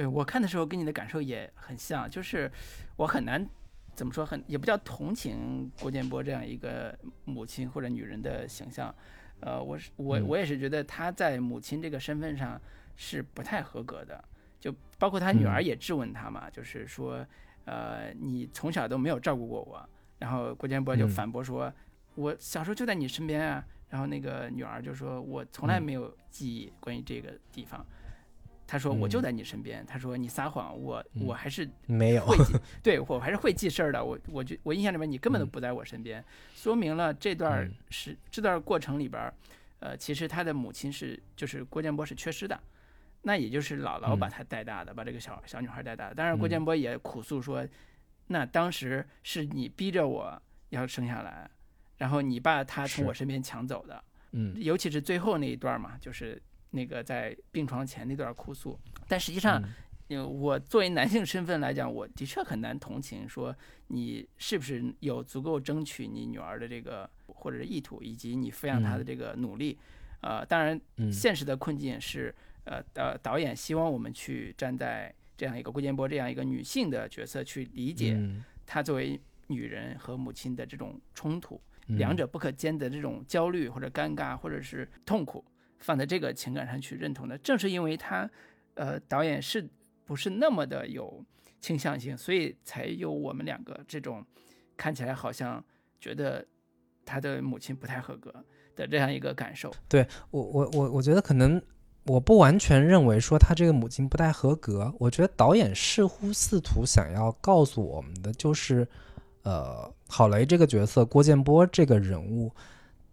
对我看的时候跟你的感受也很像，就是我很难怎么说，很也不叫同情郭建波这样一个母亲或者女人的形象，呃，我是我嗯。我也是觉得她在母亲这个身份上是不太合格的，就包括她女儿嗯。也质问她嘛，就是说，呃，你从小都没有照顾过我，然后郭建波就嗯。反驳说，我小时候就在你身边啊，然后那个女儿就说，我从来嗯。没有记忆关于这个地方。他说我就嗯在你身边。他说你撒谎，我我嗯还是没有，会记，对我还是会记事儿的。我我就我印象里面你根本都嗯不在我身边，说明了这段是这段过程里边儿，呃，其实他的母亲是就是郭建波是缺失的，那也就是姥姥把嗯他带大的，把这个小小女孩带大的。当然，郭嗯建波也苦诉说，那当时是你逼着我要生下来，然后你把他从我身边抢走的。嗯尤其是最后那一段嘛，就是那个在病床前那段哭诉。但实际上，我作为男性身份来讲，我的确很难同情说你是不是有足够争取你女儿的这个或者是意图，以及你抚养她的嗯这个努力。呃，当然，嗯现实的困境是，呃呃，导演希望我们去站在这样一个郭建波这样一个女性的角色去理解嗯她作为女人和母亲的这种冲突。嗯两者不可兼得这种焦虑或者尴尬或者是痛苦，放在这个情感上去认同的，正是因为他，呃，导演是不是那么的有倾向性，所以才有我们两个这种看起来好像觉得他的母亲不太合格的这样一个感受。对我我我我觉得可能我不完全认为说他这个母亲不太合格，我觉得导演似乎试图想要告诉我们的就是，呃，郝雷这个角色郭建波这个人物，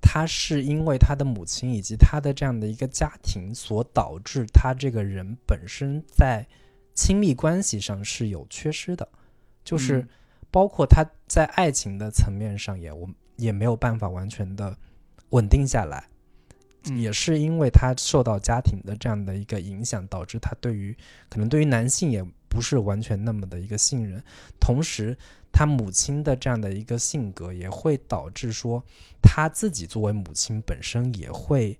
他是因为他的母亲以及他的这样的一个家庭所导致他这个人本身在亲密关系上是有缺失的，就是嗯。包括他在爱情的层面上也我也没有办法完全的稳定下来，嗯。也是因为他受到家庭的这样的一个影响，导致他对于可能对于男性也不是完全那么的一个信任，同时他母亲的这样的一个性格也会导致说他自己作为母亲本身也会，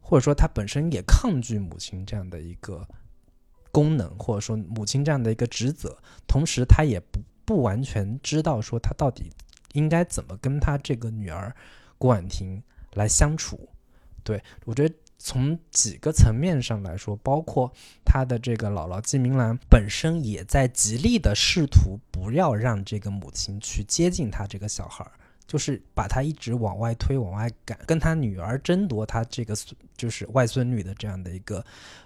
或者说他本身也抗拒母亲这样的一个功能，或者说母亲这样的一个职责，同时他也不不完全知道说他到底应该怎么跟他这个女儿郭婉婷来相处。对我觉得从几个层面上来说，包括他的这个姥姥季明兰本身也在极力的试图不要让这个母亲去接近他这个小孩儿，就是把他一直往外推、往外赶，跟他女儿争夺他这个孙就是外孙女的这样的一个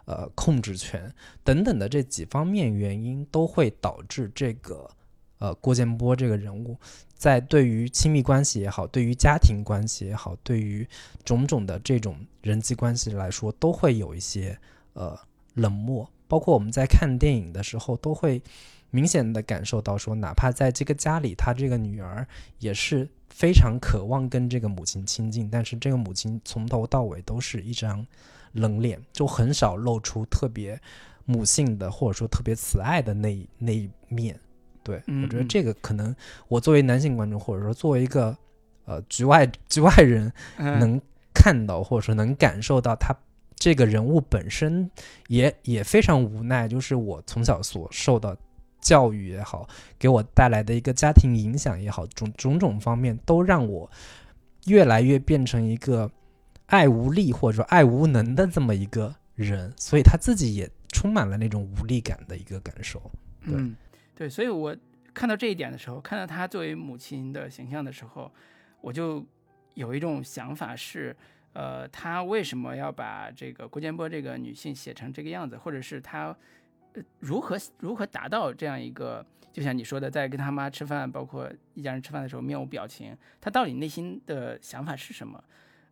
呃控制权等等的这几方面原因，都会导致这个呃郭建波这个人物在对于亲密关系也好，对于家庭关系也好，对于种种的这种人际关系来说，都会有一些呃冷漠。包括我们在看电影的时候，都会明显的感受到说，哪怕在这个家里，他这个女儿也是非常渴望跟这个母亲亲近，但是这个母亲从头到尾都是一张冷脸，就很少露出特别母性的或者说特别慈爱的那那一面。对，嗯我觉得嗯。这个可能我作为男性观众，或者说作为一个呃局外局外人，嗯。能看到或者说能感受到他这个人物本身也也非常无奈，就是我从小所受到教育也好，给我带来的一个家庭影响也好，种种种方面都让我越来越变成一个爱无力或者说爱无能的这么一个人，所以他自己也充满了那种无力感的一个感受。对。嗯，对，所以我看到这一点的时候，看到她作为母亲的形象的时候，我就有一种想法是，呃，她为什么要把这个郭建波这个女性写成这个样子，或者是她如何如何达到这样一个，就像你说的，在跟他妈吃饭，包括一家人吃饭的时候面无表情，她到底内心的想法是什么？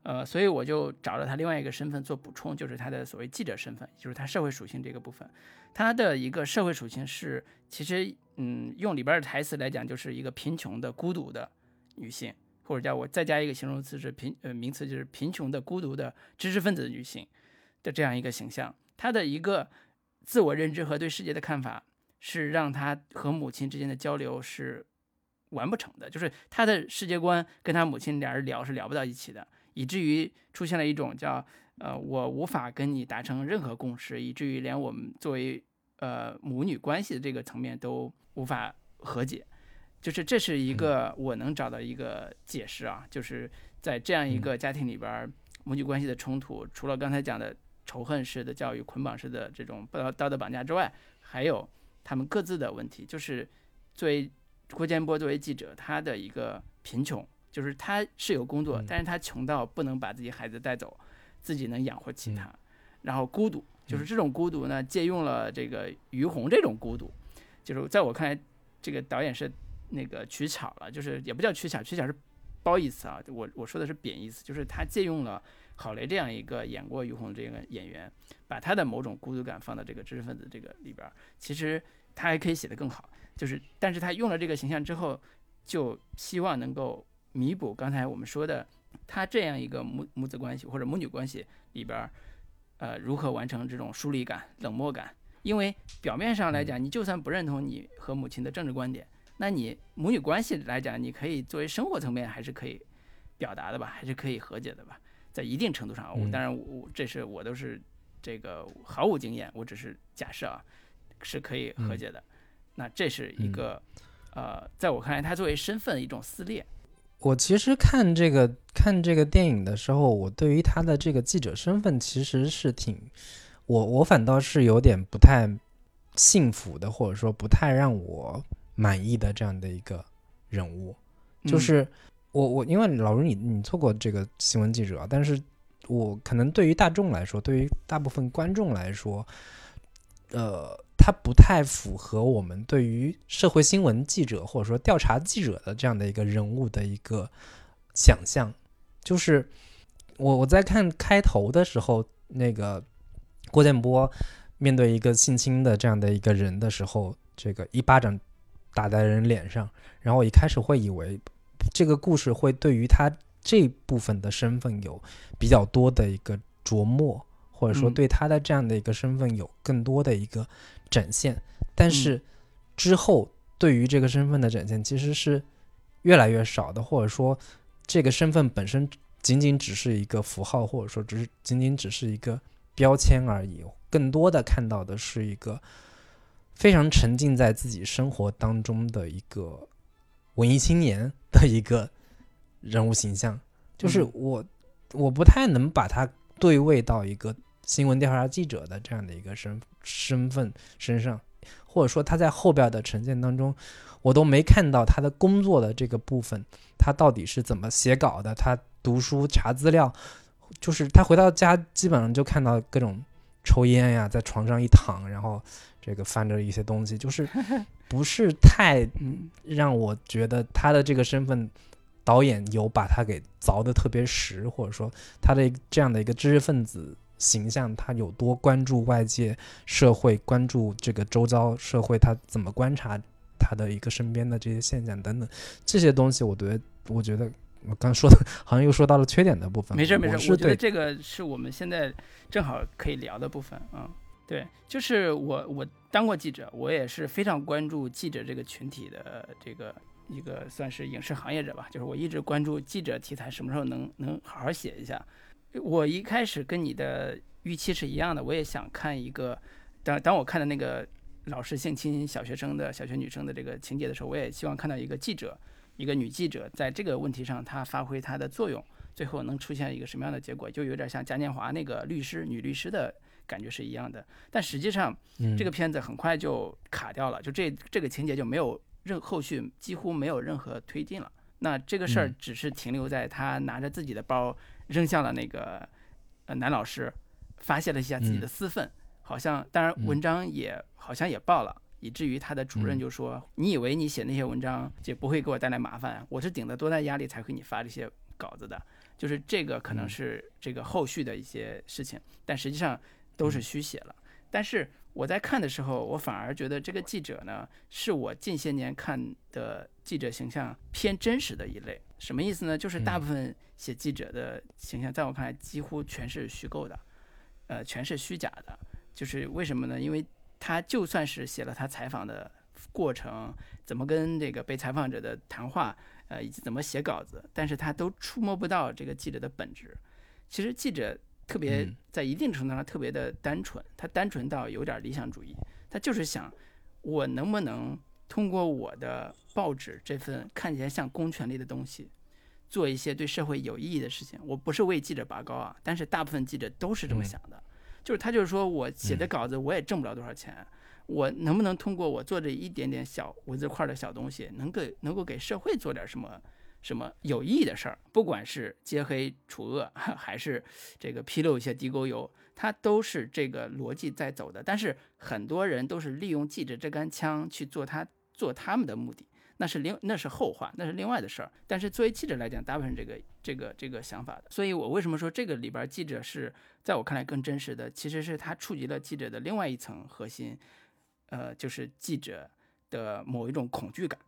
呃，所以我就找了她另外一个身份做补充，就是她的所谓记者身份，就是她社会属性这个部分。她的一个社会属性是，其实，嗯，用里边的台词来讲，就是一个贫穷的、孤独的女性，或者叫我再加一个形容词是贫，呃，名词就是贫穷的、孤独的知识分子的女性的这样一个形象。她的一个自我认知和对世界的看法，是让她和母亲之间的交流是完不成的，就是她的世界观跟她母亲俩人聊是聊不到一起的，以至于出现了一种叫呃，我无法跟你达成任何共识，以至于连我们作为呃母女关系的这个层面都无法和解。就是这是一个我能找到一个解释啊，就是在这样一个家庭里边儿，母女关系的冲突，除了刚才讲的仇恨式的教育、捆绑式的这种道道德绑架之外，还有他们各自的问题。就是作为郭建波作为记者，他的一个贫穷，就是他是有工作，嗯。但是他穷到不能把自己孩子带走，自己能养活起他，然后孤独，就是这种孤独呢，借用了这个于洪这种孤独，就是在我看来，这个导演是那个取巧了，就是也不叫取巧，取巧是褒义词啊，我我说的是贬义词，就是他借用了郝雷这样一个演过于洪的这个演员，把他的某种孤独感放到这个知识分子这个里边儿，其实他还可以写得更好，就是但是他用了这个形象之后，就希望能够弥补刚才我们说的他这样一个母母子关系或者母女关系里边儿，呃，如何完成这种疏离感、冷漠感？因为表面上来讲，你就算不认同你和母亲的政治观点，那你母女关系来讲，你可以作为生活层面还是可以表达的吧，还是可以和解的吧，在一定程度上，我嗯当然我我这是我都是这个毫无经验，我只是假设啊，是可以和解的。那这是一个、呃，在我看来，它作为身份的一种撕裂。我其实看这个看这个电影的时候，我对于他的这个记者身份其实是挺，我我反倒是有点不太幸福的，或者说不太让我满意的这样的一个人物。就嗯是我我因为老卢你你做过这个新闻记者啊，但是我可能对于大众来说，对于大部分观众来说，呃，它不太符合我们对于社会新闻记者或者说调查记者的这样的一个人物的一个想象。就是我我在看开头的时候，那个郭建波面对一个性侵的这样的一个人的时候，这个一巴掌打在人脸上，然后我一开始会以为这个故事会对于他这部分的身份有比较多的一个琢磨，或者说嗯对他的这样的一个身份有更多的一个展现，但是之后对于这个身份的展现其实是越来越少的，或者说这个身份本身仅仅只是一个符号，或者说只是仅仅只是一个标签而已。更多的看到的是一个非常沉浸在自己生活当中的一个文艺青年的一个人物形象，就是嗯。我我不太能把它对位到一个新闻调查记者的这样的一个身身份身上，或者说他在后边的呈现当中，我都没看到他的工作的这个部分，他到底是怎么写稿的，他读书查资料，就是他回到家基本上就看到各种抽烟呀，在床上一躺，然后这个翻着一些东西，就是 不是太嗯让我觉得他的这个身份，导演有把他给凿的特别实，或者说他的这样的一个知识分子形象，他有多关注外界社会，关注这个周遭社会，他怎么观察他的一个身边的这些现象等等这些东西，我觉得，我觉得我刚说的好像又说到了缺点的部分，没事没事，我我觉得这个是我们现在正好可以聊的部分啊、嗯对，就是我我当过记者，我也是非常关注记者这个群体的这个一个算是影视行业者吧，就是我一直关注记者题材什么时候能能好好写一下。我一开始跟你的预期是一样的，我也想看一个，当当我看的那个老师性侵小学生的小学女生的这个情节的时候，我也希望看到一个记者，一个女记者在这个问题上她发挥她的作用。最后能出现一个什么样的结果，就有点像嘉年华那个律师女律师的感觉是一样的。但实际上，嗯这个片子很快就卡掉了，就这这个情节就没有任后续几乎没有任何推进了。那这个事儿嗯只是停留在他拿着自己的包扔向了那个呃男老师，发泄了一下自己的嗯私愤，好像当然嗯文章也好像也爆了。以至于他的主任嗯就说：“你以为你写那些文章就不会给我带来麻烦？我是顶着多大压力才给你发这些稿子的。就是这个可能嗯是这个后续的一些事情，但实际上都是虚写了。但是我在看的时候，我反而觉得这个记者呢，是我近些年看的记者形象偏真实的一类。什么意思呢？就是大嗯部分写记者的形象，在我看来几乎全是虚构的，呃，全是虚假的。就是为什么呢？因为他就算是写了他采访的过程，怎么跟这个被采访者的谈话，呃，以及怎么写稿子，但是他都触摸不到这个记者的本质。其实记者特别嗯在一定程度上特别的单纯，他单纯到有点理想主义，他就是想我能不能通过我的报纸这份看起来像公权力的东西，做一些对社会有意义的事情。我不是为记者拔高啊，但是大部分记者都是这么嗯想的，就是他就是说我写的嗯稿子我也挣不了多少钱，我能不能通过我做这一点点小文字块的小东西，能给能够给社会做点什么什么有意义的事儿，不管是揭黑除恶，还是这个披露一些地沟油，它都是这个逻辑在走的。但是很多人都是利用记者这杆枪去做他做他们的目的，那是另那是后话，那是另外的事儿。但是作为记者来讲，大部分这个这个这个想法的。所以我为什么说这个里边记者是在我看来更真实的，其实是他触及了记者的另外一层核心，呃，就是记者的某一种恐惧感。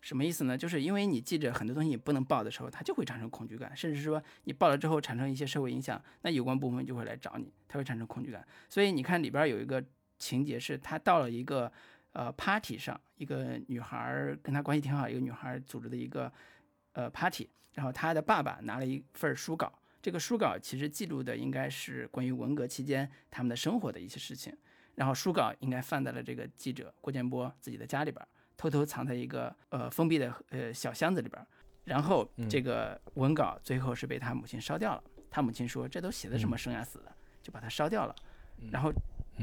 什么意思呢？就是因为你记者很多东西你不能报的时候，他就会产生恐惧感，甚至说你报了之后产生一些社会影响，那有关部门就会来找你，他会产生恐惧感。所以你看里边有一个情节是，他到了一个呃 party 上，一个女孩儿跟他关系挺好，一个女孩儿组织的一个呃 party，然后他的爸爸拿了一份书稿，这个书稿其实记录的应该是关于文革期间他们的生活的一些事情，然后书稿应该放在了这个记者郭建波自己的家里边儿。偷偷藏在一个呃封闭的呃小箱子里边儿，然后这个文稿最后是被他母亲烧掉了。他母亲说：“这都写的什么生呀死的，就把它烧掉了。”然后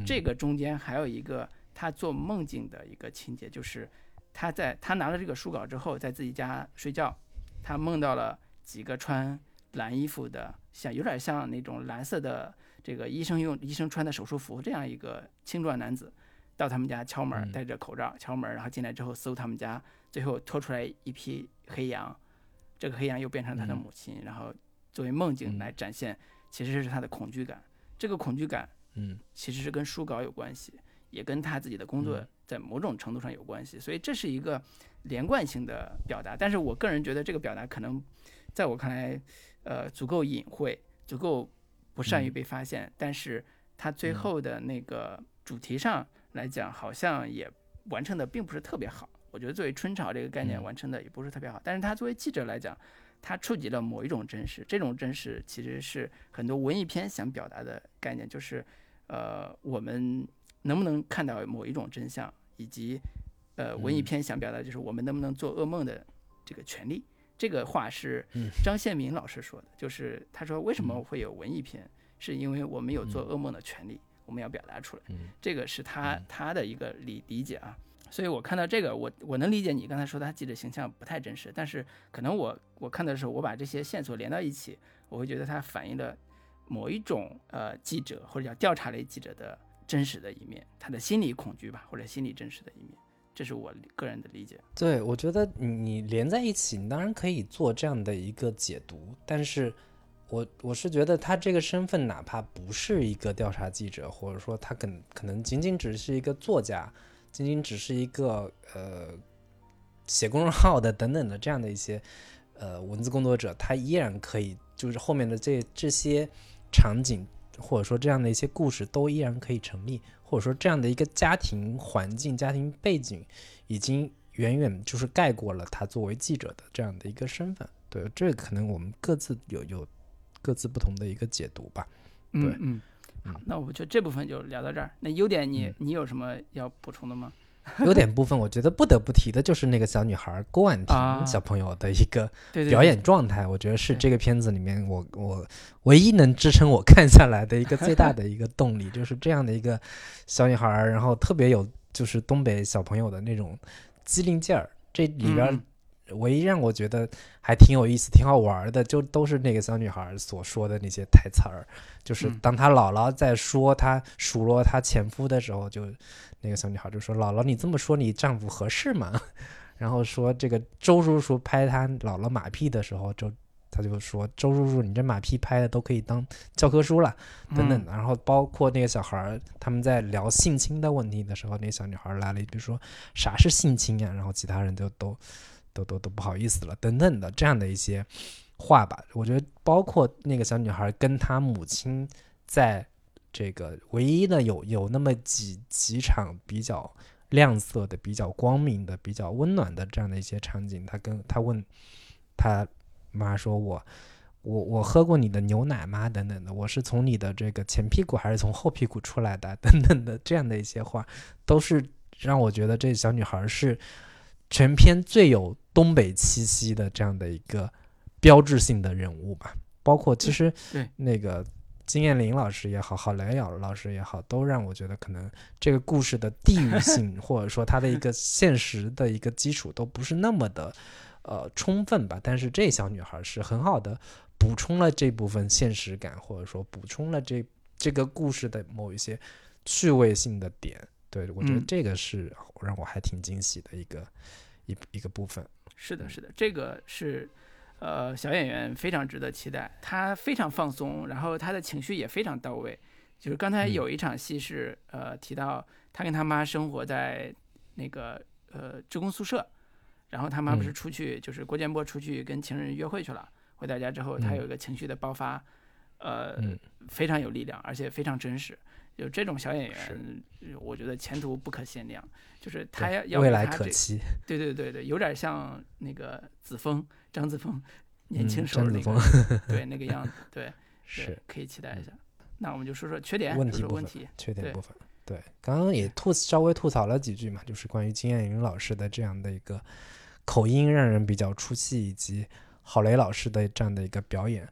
这个中间还有一个他做梦境的一个情节，就是他在他拿了这个书稿之后，在自己家睡觉，他梦到了几个穿蓝衣服的，像有点像那种蓝色的这个医生用医生穿的手术服这样一个青壮男子。到他们家敲门，嗯戴着口罩敲门，然后进来之后搜他们家，最后拖出来一批黑羊，这个黑羊又变成他的嗯母亲，然后作为梦境嗯来展现，其实是他的恐惧感。这个恐惧感嗯其实是跟书稿有关系，也跟他自己的工作嗯。在某种程度上有关系，所以这是一个连贯性的表达。但是我个人觉得这个表达可能，在我看来，呃，足够隐晦，足够不善于嗯。被发现，但是它最嗯。后的那个主题上来讲，好像也完成的并不是特别好。我觉得作为春潮这个概念嗯。完成的也不是特别好，但是他作为记者来讲，他触及了某一种真实，这种真实其实是很多文艺片想表达的概念，就是呃，我们能不能看到某一种真相，以及呃，文艺嗯片想表达就是我们能不能做噩梦的这个权利。这个话是嗯张献民老师说的，就是他说为什么嗯会有文艺片，是因为我们有做噩梦的权利，我们要表达出来。嗯这个是他嗯他的一个理理解啊。所以我看到这个，我我能理解你刚才说他记者形象不太真实，但是可能我我看的时候，我把这些线索连到一起，我会觉得它反映了某一种呃记者或者叫调查类记者的真实的一面，他的心理恐惧吧，或者心理真实的一面，这是我个人的理解。对，我觉得你连在一起，你当然可以做这样的一个解读，但是我我是觉得他这个身份，哪怕不是一个调查记者，或者说他可能可能仅仅只是一个作家，仅仅只是一个呃写公众号的等等的这样的一些呃文字工作者，他依然可以就是后面的这这些场景或者说这样的一些故事都依然可以成立，或者说这样的一个家庭环境、家庭背景已经远远就是盖过了他作为记者的这样的一个身份。对，这可能我们各自有有各自不同的一个解读吧。对嗯嗯。好，那我们就这部分就聊到这儿。那优点你、嗯你有什么要补充的吗？优点部分，我觉得不得不提的就是那个小女孩郭婉啊。婷小朋友的一个表演状态，我觉得是这个片子里面我我唯一能支撑我看下来的一个最大的一个动力，就是这样的一个小女孩儿，然后特别有就是东北小朋友的那种机灵劲儿，这里边唯一让我觉得还挺有意思、挺好玩儿的，就都是那个小女孩儿所说的那些台词儿。就是嗯。当她姥姥在说她数落她前夫的时候，就那个小女孩就说：“姥姥，你这么说你丈夫合适吗？” 然后说这个周叔叔拍他姥姥马屁的时候，就他就说：“周叔叔，你这马屁拍的都可以当教科书了。”等等。然后包括那个小孩儿他们在聊性侵的问题的时候，那个小女孩儿来了一句说：“啥是性侵呀？”然后其他人就都都都都不好意思了，等等的这样的一些话吧。我觉得包括那个小女孩跟她母亲在这个唯一的有有那么几几场比较亮色的、比较光明的、比较温暖的这样的一些场景，他跟他问他妈说：“我。”我我喝过你的牛奶吗？等等的，我是从你的这个前屁股还是从后屁股出来的？等等的这样的一些话，都是让我觉得这小女孩是全篇最有东北气息的这样的一个标志性的人物吧。包括其实对那个金燕玲老师也好，郝莱瑶老师也好，都让我觉得可能这个故事的地域性 或者说它的一个现实的一个基础都不是那么的呃充分吧。但是这小女孩是很好的补充了这部分现实感，或者说补充了这这个故事的某一些趣味性的点。对我觉得嗯这个是让我还挺惊喜的一个一一个部分。是的，是的，这个是呃小演员非常值得期待，他非常放松，然后他的情绪也非常到位。就是刚才嗯有一场戏是呃提到他跟他妈生活在那个呃职工宿舍，然后他妈不是嗯出去就是郭建波出去跟情人约会去了，回到家之后他嗯有一个情绪的爆发，呃嗯非常有力量，而且非常真实。就这种小演员，呃我觉得前途不可限量。就是他要要未来可期。对对对对，有点像那个子枫张子枫年轻嗯时候那张个、子对 那个样子，对，对是可以期待一下。那我们就说说缺点，问题部分说说问题。缺点部分。对，刚刚也吐稍微吐槽了几句嘛，就是关于金燕云老师的这样的一个口音让人比较出戏，以及郝蕾老师的这样的一个表演。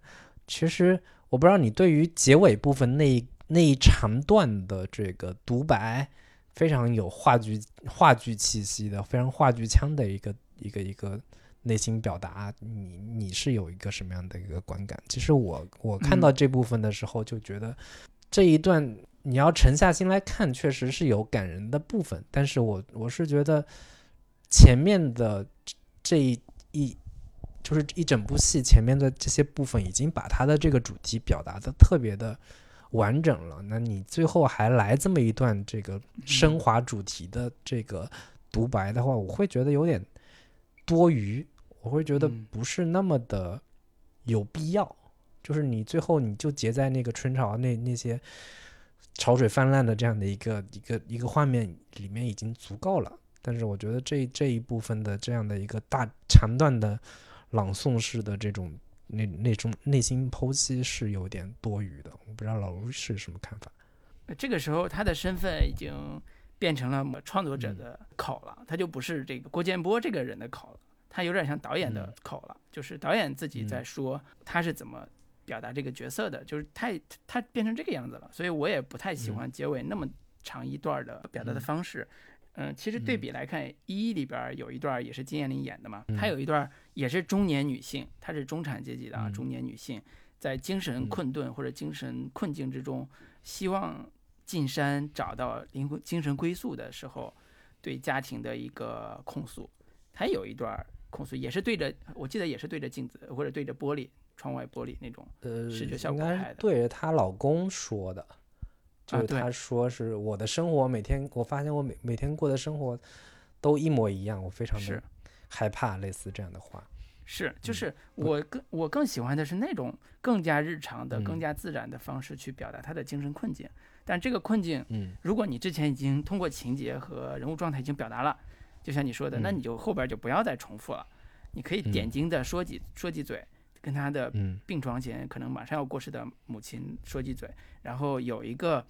其实我不知道你对于结尾部分那一那一长段的这个独白，非常有话剧话剧气息的，非常话剧腔的一个一个一个内心表达，你你是有一个什么样的一个观感？其实我我看嗯。到这部分的时候就觉得这一段你要沉下心来看，确实是有感人的部分，但是我我是觉得前面的这这一一就是一整部戏前面的这些部分已经把他的这个主题表达的特别的完整了，那你最后还来这么一段这个升华主题的这个独白的话，我会觉得有点多余，我会觉得嗯不是那么的有必要。就是你最后你就结在那个春潮那那些潮水泛滥的这样的一个一个一个画面里面已经足够了。但是我觉得这这一部分的这样的一个大长段的朗诵式的这种那那种内心剖析是有点多余的。我不知道老卢是什么看法？呃这个时候他的身份已经变成了创作者的口了，他就不是这个郭建波这个人的口了，他有点像导演的嗯。口了，就是导演自己在嗯。说他是怎么表达这个角色的，就是太他变成这个样子了，所以我也不太喜欢结尾那么长一段的表达的嗯。方式。嗯，其实对比来看，《一》里边有一段也是金燕玲演的嘛，嗯。她有一段也是中年女性，她是中产阶级的啊，嗯。中年女性在精神嗯。困顿或者精神困境之中，希望进山找到灵魂精神归宿的时候，对家庭的一个控诉。她有一段控诉，也是对着，我记得也是对着镜子或者对着玻璃窗外玻璃那种。呃，视觉效果拍的对着她老公说的，就是对她说是我的生活每天，我发现我每每天过的生活都一模一样，我非常的害怕，类似这样的话。是，就嗯是我更我更喜欢的是那种更加日常的、更嗯加自然的方式去表达他的精神困境。但这个困境，嗯。如果你之前已经通过情节和人物状态已经表达了，就像你说的，那嗯你就后边就不要再重复了，你可以点嗯睛的说几说几嘴，跟他的嗯。病床前可能马上要过世的母亲说几嘴，然后有一个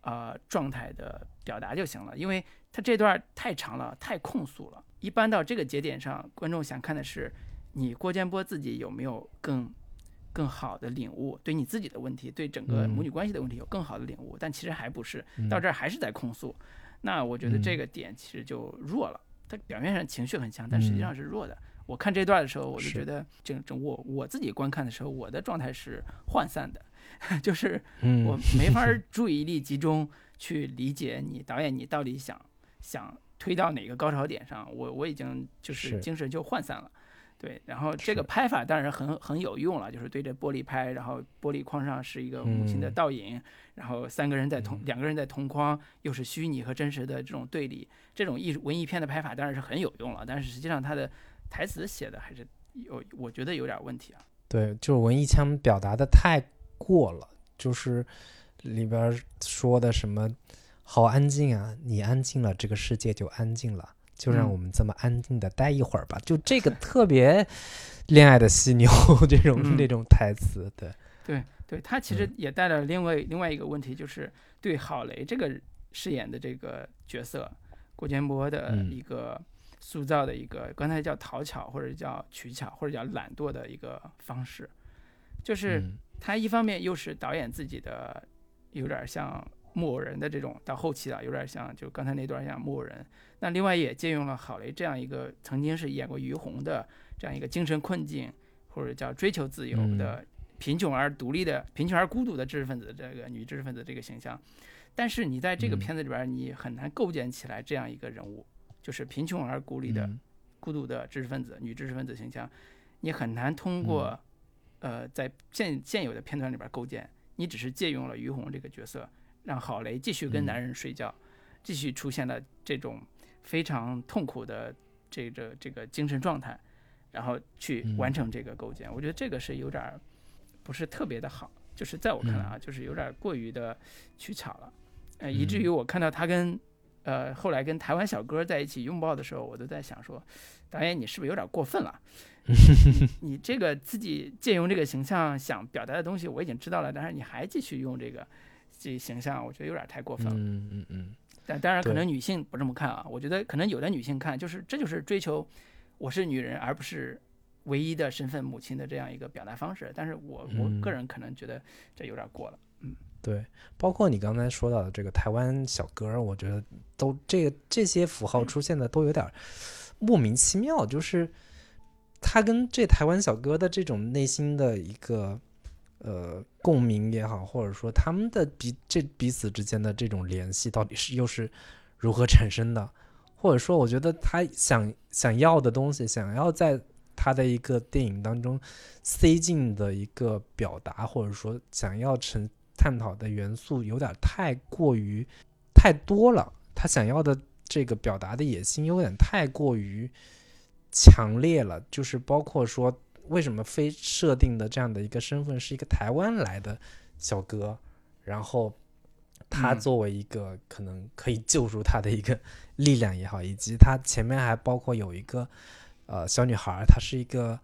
呃状态的表达就行了，因为他这段太长了，太控诉了。一般到这个节点上，观众想看的是你郭建波自己有没有更更好的领悟，对你自己的问题，对整个母嗯女关系的问题有更好的领悟，但其实还不是，嗯到这儿还是在控诉。那我觉得这嗯个点其实就弱了，他表面上情绪很强，但实际嗯上是弱的。我看这段的时候，我就觉得整整我我自己观看的时候，我的状态是涣散的，就是嗯，我没法儿 注意力集中去理解你导演你到底想想推到哪个高潮点上，我我已经就是是精神就涣散了。对，然后这个拍法当然很很有用了，就是对着玻璃拍，然后玻璃框上是一个母亲的嗯。倒影，然后三个人在同嗯。两个人在同框，又是虚拟和真实的这种对立，这种艺术文艺片的拍法当然是很有用了，但是实际上它的台词写的还是有，我觉得有点问题啊。对，就是文艺腔表达的太过了，就是里边儿说的什么“好安静啊，你安静了，这个世界就安静了”，就让嗯。我们这么安静的待一会儿吧。就这个特别恋爱的犀牛这种、嗯。那种台词，对，对对他其实嗯。也带了另外另外一个问题，就是对郝雷这个饰演的这个角色，郭建波的嗯。一个塑造的一个，刚才叫讨巧或者叫取巧或者叫懒惰的一个方式，就是嗯。他一方面又是导演自己的，有点像木偶人的这种，到后期啊，有点像就刚才那段像木偶人。那另外也借用了郝雷这样一个曾经是演过于红的这样一个精神困境或者叫追求自由的贫穷而独立的、贫穷而孤独的知识分子这个女知识分子这个形象。但是你在这个嗯。片子里边，你很难构建起来这样一个人物，就是贫穷而孤立的嗯。孤独的知识分子、女知识分子形象，你很难通过、呃在现现有的片段里边构建。你只是借用了于红这个角色，让郝雷继续跟嗯。男人睡觉，继续出现了这种非常痛苦的这个这个精神状态，然后去嗯完成这个构建。我觉得这个是有点儿不是特别的好，就是在我看来啊，就是有点过于的取巧了，呃，以至于我看到他跟呃后来跟台湾小哥在一起拥抱的时候，我都在想说，导演你是不是有点过分了？你 你这个自己借用这个形象想表达的东西我已经知道了，但是你还继续用这个这形象，我觉得有点太过分了。嗯嗯嗯，但当然，可能女性不这么看啊。我觉得可能有的女性看，就是这就是追求我是女人，而不是唯一的身份母亲的这样一个表达方式。但是我我嗯个人可能觉得这有点过了。嗯对，包括你刚才说到的这个台湾小哥儿，我觉得都这个这些符号出现的都有点儿莫名其妙，就是他跟这台湾小哥的这种内心的一个呃共鸣也好，或者说他们的彼这彼此之间的这种联系到底是又是如何产生的？或者说，我觉得他想想要的东西，想要在他的一个电影当中塞进的一个表达，或者说想要成探讨的元素有点太过于太多了，他想要的这个表达的野心有点太过于强烈了，就是包括说为什么非设定的这样的一个身份是一个台湾来的小哥，然后他嗯。作为一个可能可以救赎他的一个力量也好，以及他前面还包括有一个呃小女孩儿，她是一个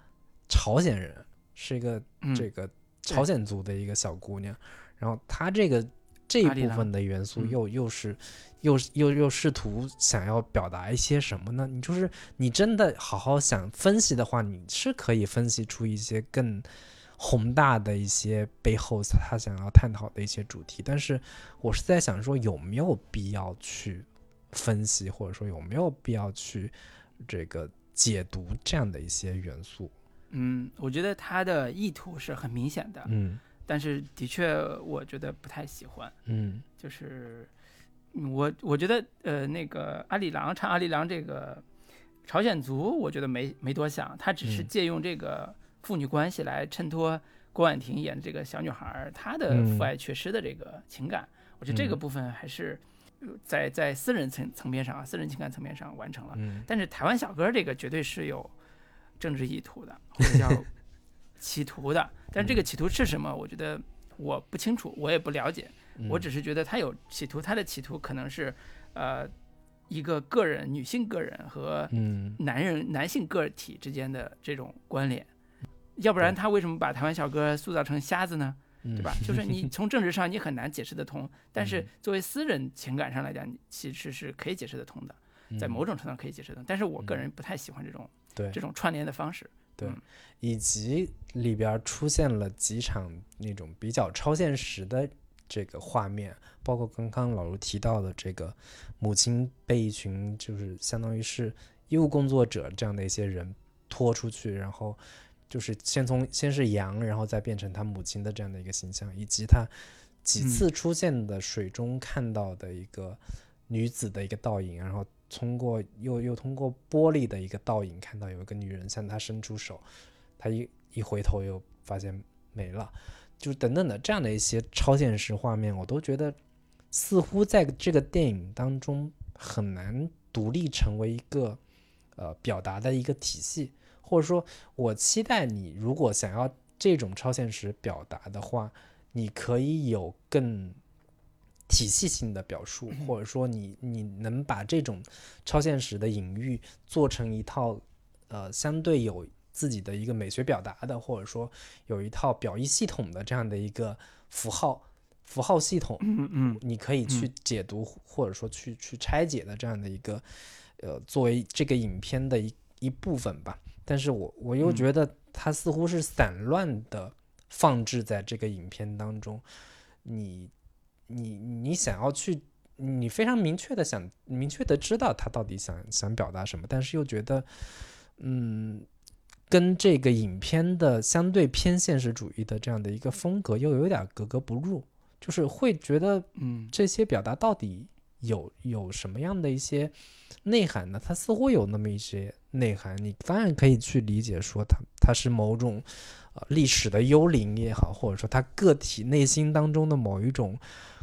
朝鲜人，是一个嗯。这个朝鲜族的一个小姑娘，然后她这个这一部分的元素嗯又又是又又又试图想要表达一些什么呢？你就是你真的好好想分析的话，你是可以分析出一些更宏大的一些背后他想要探讨的一些主题。但是我是在想说，有没有必要去分析，或者说有没有必要去这个解读这样的一些元素？嗯，我觉得他的意图是很明显的，嗯但是的确我觉得不太喜欢。嗯就是嗯我我觉得呃那个阿里郎唱阿里郎这个朝鲜族，我觉得没没多想，他只是嗯借用这个父女关系来衬托郭婉婷演的这个小女孩儿她的嗯父爱缺失的这个情感。我觉得这个嗯部分还是呃在在私人层层面上啊，私人情感层面上完成了。嗯但是台湾小哥这个绝对是有政治意图的，或者 叫企图的。但是这个企图是什么？我觉得我不清楚，我也不了解。嗯我只是觉得他有企图，他的企图可能是，呃，一个个人、女性个人和嗯男人、男性个体之间的这种关联。要不然他为什么把台湾小哥塑造成瞎子呢？对对吧？就是你 从政治上你很难解释得通，但是嗯作为私人情感上来讲，其实是可以解释得通的，在某种程度上可以解释得通。但是我个人不太喜欢这种嗯对这种串联的方式。对嗯。以及里边出现了几场那种比较超现实的这个画面，包括刚刚老卢提到的这个母亲被一群就是相当于是医务工作者这样的一些人拖出去，然后就是先从先是羊，然后再变成他母亲的这样的一个形象，以及他几嗯。次出现的水中看到的一个女子的一个倒影，然后通过又又通过玻璃的一个倒影看到有一个女人向他伸出手，他一一回头又发现没了，就等等的这样的一些超现实画面，我都觉得似乎在这个电影当中很难独立成为一个呃表达的一个体系，或者说，我期待你如果想要这种超现实表达的话，你可以有更体系性的表述，或者说你你能把这种超现实的隐喻做成一套呃相对有自己的一个美学表达的，或者说有一套表意系统的这样的一个符号符号系统，嗯嗯你可以去解读或者说去去拆解的这样的一个呃作为这个影片的一一部分吧。但是我我又嗯。觉得它似乎是散乱的放置在这个影片当中，你你你想要去，你非常明确的想明确的知道他到底想想表达什么，但是又觉得嗯。跟这个影片的相对偏现实主义的这样的一个风格又有点格格不入，就是会觉得嗯这些表达到底有有什么样的一些内涵呢？它似乎有那么一些内涵，你当然可以去理解说它它是某种呃历史的幽灵也好，或者说他个体内心当中的某一种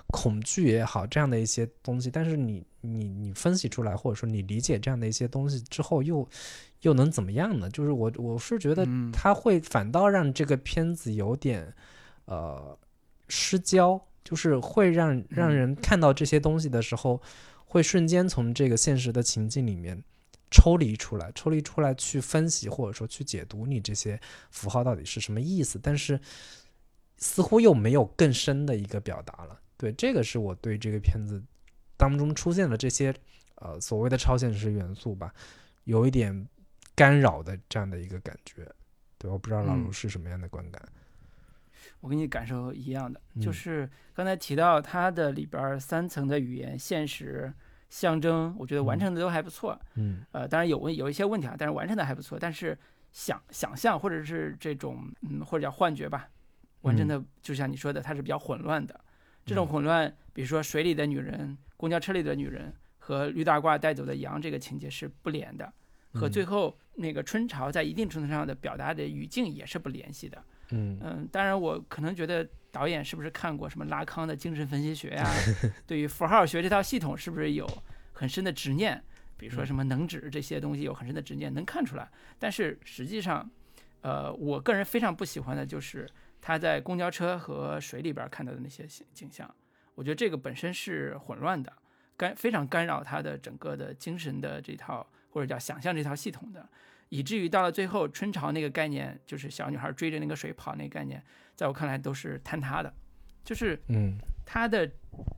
恐惧也好，这样的一些东西。但是你你你分析出来，或者说你理解这样的一些东西之后，又又能怎么样呢？就是我我是觉得嗯它会反倒让这个片子有点呃失焦，就是会让让嗯人看到这些东西的时候，会瞬间从这个现实的情境里面抽离出来，抽离出来去分析或者说去解读你这些符号到底是什么意思，但是似乎又没有更深的一个表达了。对，这个是我对这个片子当中出现的这些呃所谓的超现实元素吧，有一点干扰的这样的一个感觉。对，我不知道老卢嗯是什么样的观感。我跟你感受一样的，嗯就是刚才提到它的里边三层的语言、现实、象征，我觉得完嗯成的都还不错。嗯呃，当然有问有一些问题啊，但是完成的还不错。但是想想象或者是这种嗯，或者叫幻觉吧，完成的就像你说的，它是比较混乱的。这种嗯混乱，比如说水里的女人、公交车里的女人和驴大褂带走的羊这个情节是不连的，和嗯最后那个春潮在一定程度上的表达的语境也是不联系的。嗯嗯，当然我可能觉得导演是不是看过什么拉康的精神分析学呀、对于符号学这套系统是不是有很深的执念？比如说什么能指这些东西有很深的执念，能看出来。但是实际上，呃，我个人非常不喜欢的就是他在公交车和水里边看到的那些景景象。我觉得这个本身是混乱的，干非常干扰他的整个的精神的这套或者叫想象这套系统的，以至于到了最后春潮那个概念，就是小女孩追着那个水跑那个概念，在我看来都是坍塌的。就是嗯他的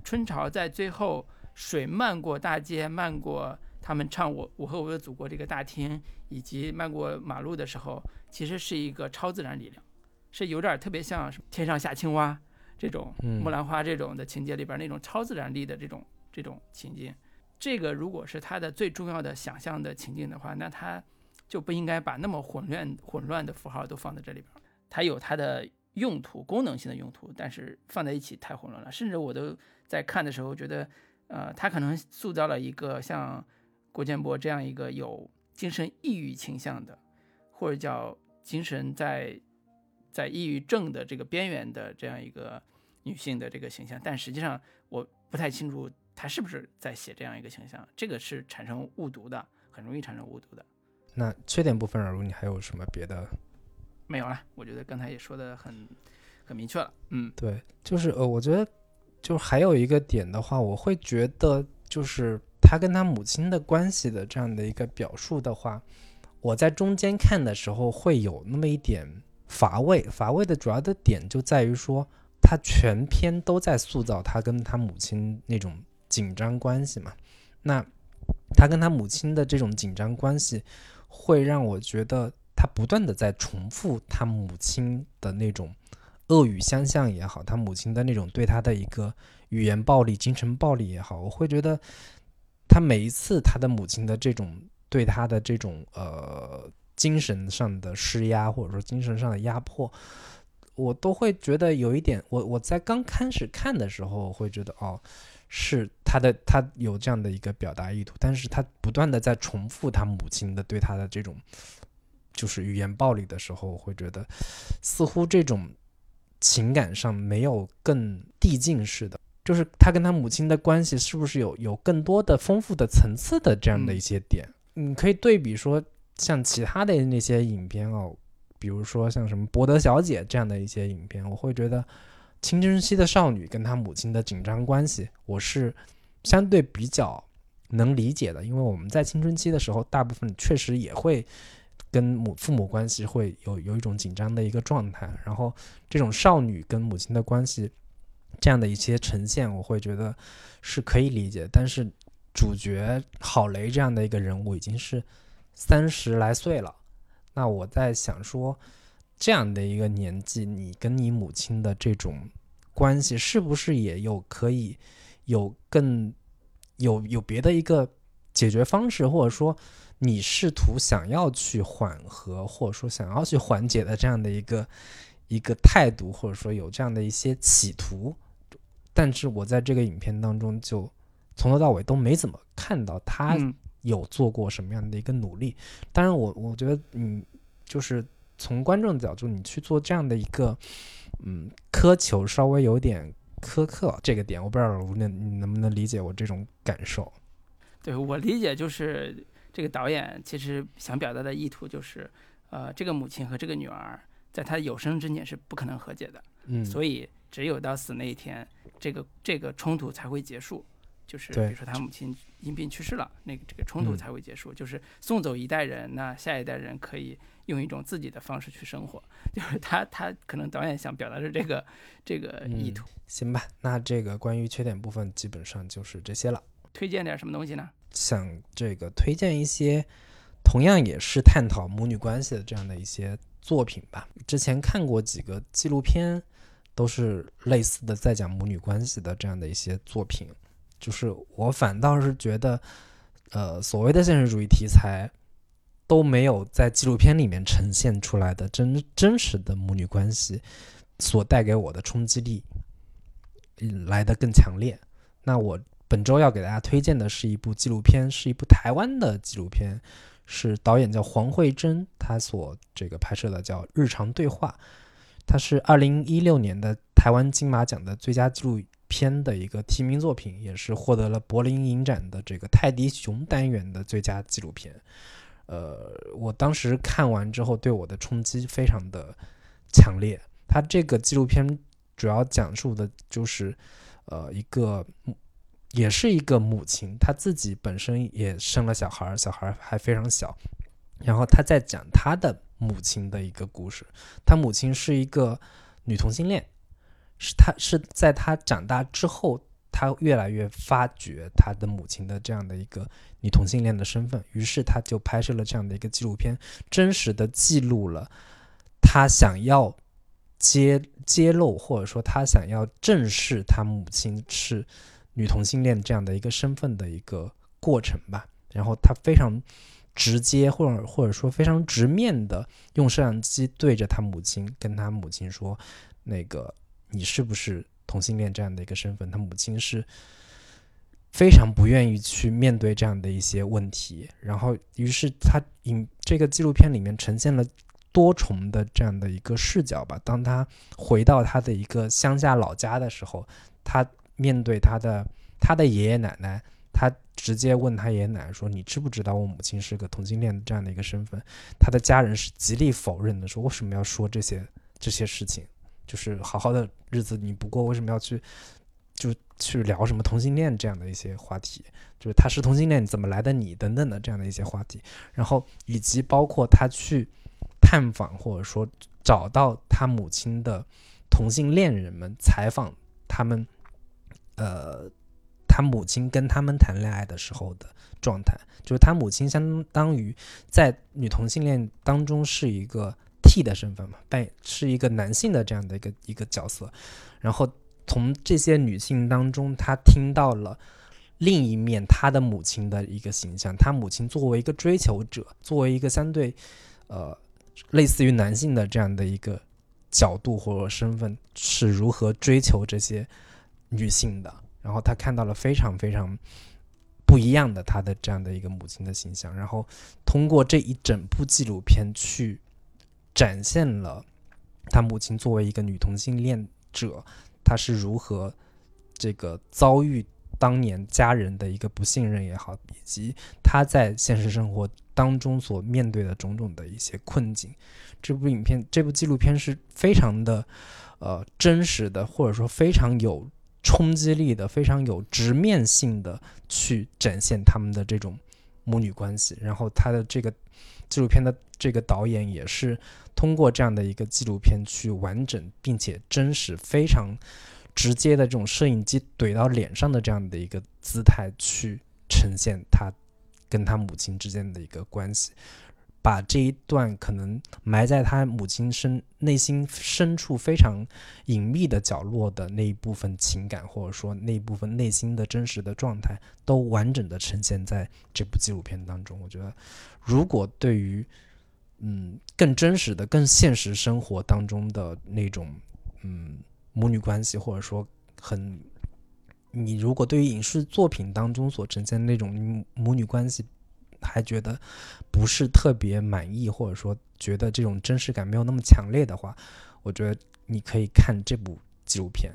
春潮在最后水漫过大街，漫过他们唱我我和我的祖国这个大厅，以及漫过马路的时候，其实是一个超自然力量，是有点特别像天上下青蛙这种嗯木兰花这种的情节里边那种超自然力的这种这种情境。这个如果是他的最重要的想象的情境的话，那他就不应该把那么混乱混乱的符号都放在这里边儿。它有它的用途、功能性的用途，但是放在一起太混乱了。甚至我都在看的时候觉得，呃，他可能塑造了一个像郭建波这样一个有精神抑郁倾向的，或者叫精神在在抑郁症的这个边缘的这样一个女性的这个形象。但实际上我不太清楚她是不是在写这样一个形象，这个是产生误读的，很容易产生误读的。那缺点部分，耳如你还有什么别的？没有了，我觉得刚才也说的很很明确了。嗯对，就是呃，我觉得就还有一个点的话，我会觉得就是他跟他母亲的关系的这样的一个表述的话，我在中间看的时候会有那么一点乏味。乏味的主要的点就在于说，他全篇都在塑造他跟他母亲那种紧张关系嘛。那他跟他母亲的这种紧张关系，会让我觉得他不断的在重复他母亲的那种恶语相向也好，他母亲的那种对他的一个语言暴力、精神暴力也好，我会觉得他每一次他的母亲的这种对他的这种呃精神上的施压，或者说精神上的压迫，我都会觉得有一点，我我在刚开始看的时候，会觉得哦。是他的，他有这样的一个表达意图，但是他不断的在重复他母亲的对他的这种，就是语言暴力的时候，我会觉得似乎这种情感上没有更递进式的，就是他跟他母亲的关系是不是有有更多的丰富的层次的这样的一些点？你可以对比说，像其他的那些影片哦，比如说像什么《博德小姐》这样的一些影片，我会觉得青春期的少女跟她母亲的紧张关系，我是相对比较能理解的，因为我们在青春期的时候，大部分确实也会跟母父母关系会有有一种紧张的一个状态，然后这种少女跟母亲的关系这样的一些呈现，我会觉得是可以理解。但是主角郝雷这样的一个人物已经是三十来岁了，那我在想说，这样的一个年纪，你跟你母亲的这种关系，是不是也有可以有更有有别的一个解决方式，或者说你试图想要去缓和，或者说想要去缓解的这样的一个一个态度，或者说有这样的一些企图，但是我在这个影片当中就从头到尾都没怎么看到他有做过什么样的一个努力。当然我，我觉得嗯，就是从观众角度，你去做这样的一个嗯苛求，稍微有点苛刻这个点，我不知道那能你能不能理解我这种感受。对我理解就是这个导演其实想表达的意图就是，呃，这个母亲和这个女儿在她有生之年是不可能和解的，嗯，所以只有到死那一天，这个这个冲突才会结束。就是比如说他母亲因病去世了，那个这个冲突嗯才会结束。就是送走一代人，那下一代人可以用一种自己的方式去生活。就是他他可能导演想表达的这个这个意嗯图。行吧，那这个关于缺点部分基本上就是这些了。推荐点什么东西呢？想这个推荐一些同样也是探讨母女关系的这样的一些作品吧。之前看过几个纪录片，都是类似的在讲母女关系的这样的一些作品。就是我反倒是觉得，呃，所谓的现实主义题材都没有在纪录片里面呈现出来的真真实的母女关系所带给我的冲击力嗯来的更强烈。那我本周要给大家推荐的是一部纪录片，是一部台湾的纪录片，是导演叫黄慧珍，她所这个拍摄的叫《日常对话》，它是二零一六年的台湾金马奖的最佳纪录片的一个提名作品，也是获得了柏林影展的这个泰迪熊单元的最佳纪录片。呃，我当时看完之后，对我的冲击非常的强烈。它这个纪录片主要讲述的就是，呃，一个。也是一个母亲，她自己本身也生了小孩，小孩还非常小，然后她在讲她的母亲的一个故事。她母亲是一个女同性恋，是他是在他长大之后，他越来越发觉他的母亲的这样的一个女同性恋的身份，于是他就拍摄了这样的一个纪录片，真实的记录了他想要揭揭露或者说他想要正视他母亲是。女同性恋这样的一个身份的一个过程吧，然后他非常直接，或者或者说非常直面的用摄像机对着他母亲，跟他母亲说：“那个你是不是同性恋这样的一个身份？”他母亲是非常不愿意去面对这样的一些问题，然后于是他影这个纪录片里面呈现了多重的这样的一个视角吧。当他回到他的一个乡下老家的时候，他。面对他的他的爷爷奶奶，他直接问他爷爷奶奶说：“你知不知道我母亲是个同性恋这样的一个身份？”他的家人是极力否认的，说：“为什么要说这些这些事情？就是好好的日子你不过，为什么要去就去聊什么同性恋这样的一些话题？就是他是同性恋，你怎么来的你等等的这样的一些话题。然后以及包括他去探访或者说找到他母亲的同性恋人们，采访他们。呃，他母亲跟他们谈恋爱的时候的状态，就是他母亲相当于在女同性恋当中是一个 T 的身份嘛，扮是一个男性的这样的一个一个角色。然后从这些女性当中，他听到了另一面他的母亲的一个形象。他母亲作为一个追求者，作为一个相对呃类似于男性的这样的一个角度或者身份，是如何追求这些。女性的，然后他看到了非常非常不一样的他的这样的一个母亲的形象，然后通过这一整部纪录片去展现了他母亲作为一个女同性恋者，她是如何这个遭遇当年家人的一个不信任也好，以及她在现实生活当中所面对的种种的一些困境。这部影片，这部纪录片是非常的呃真实的，或者说非常有。冲击力的非常有直面性的去展现他们的这种母女关系，然后他的这个纪录片的这个导演也是通过这样的一个纪录片去完整并且真实非常直接的这种摄影机怼到脸上的这样的一个姿态去呈现他跟他母亲之间的一个关系。把这一段可能埋在他母亲深内心深处非常隐秘的角落的那一部分情感，或者说那一部分内心的真实的状态，都完整的呈现在这部纪录片当中。我觉得，如果对于嗯更真实的、更现实生活当中的那种嗯母女关系，或者说很你如果对于影视作品当中所呈现那种母女关系，还觉得不是特别满意，或者说觉得这种真实感没有那么强烈的话，我觉得你可以看这部纪录片。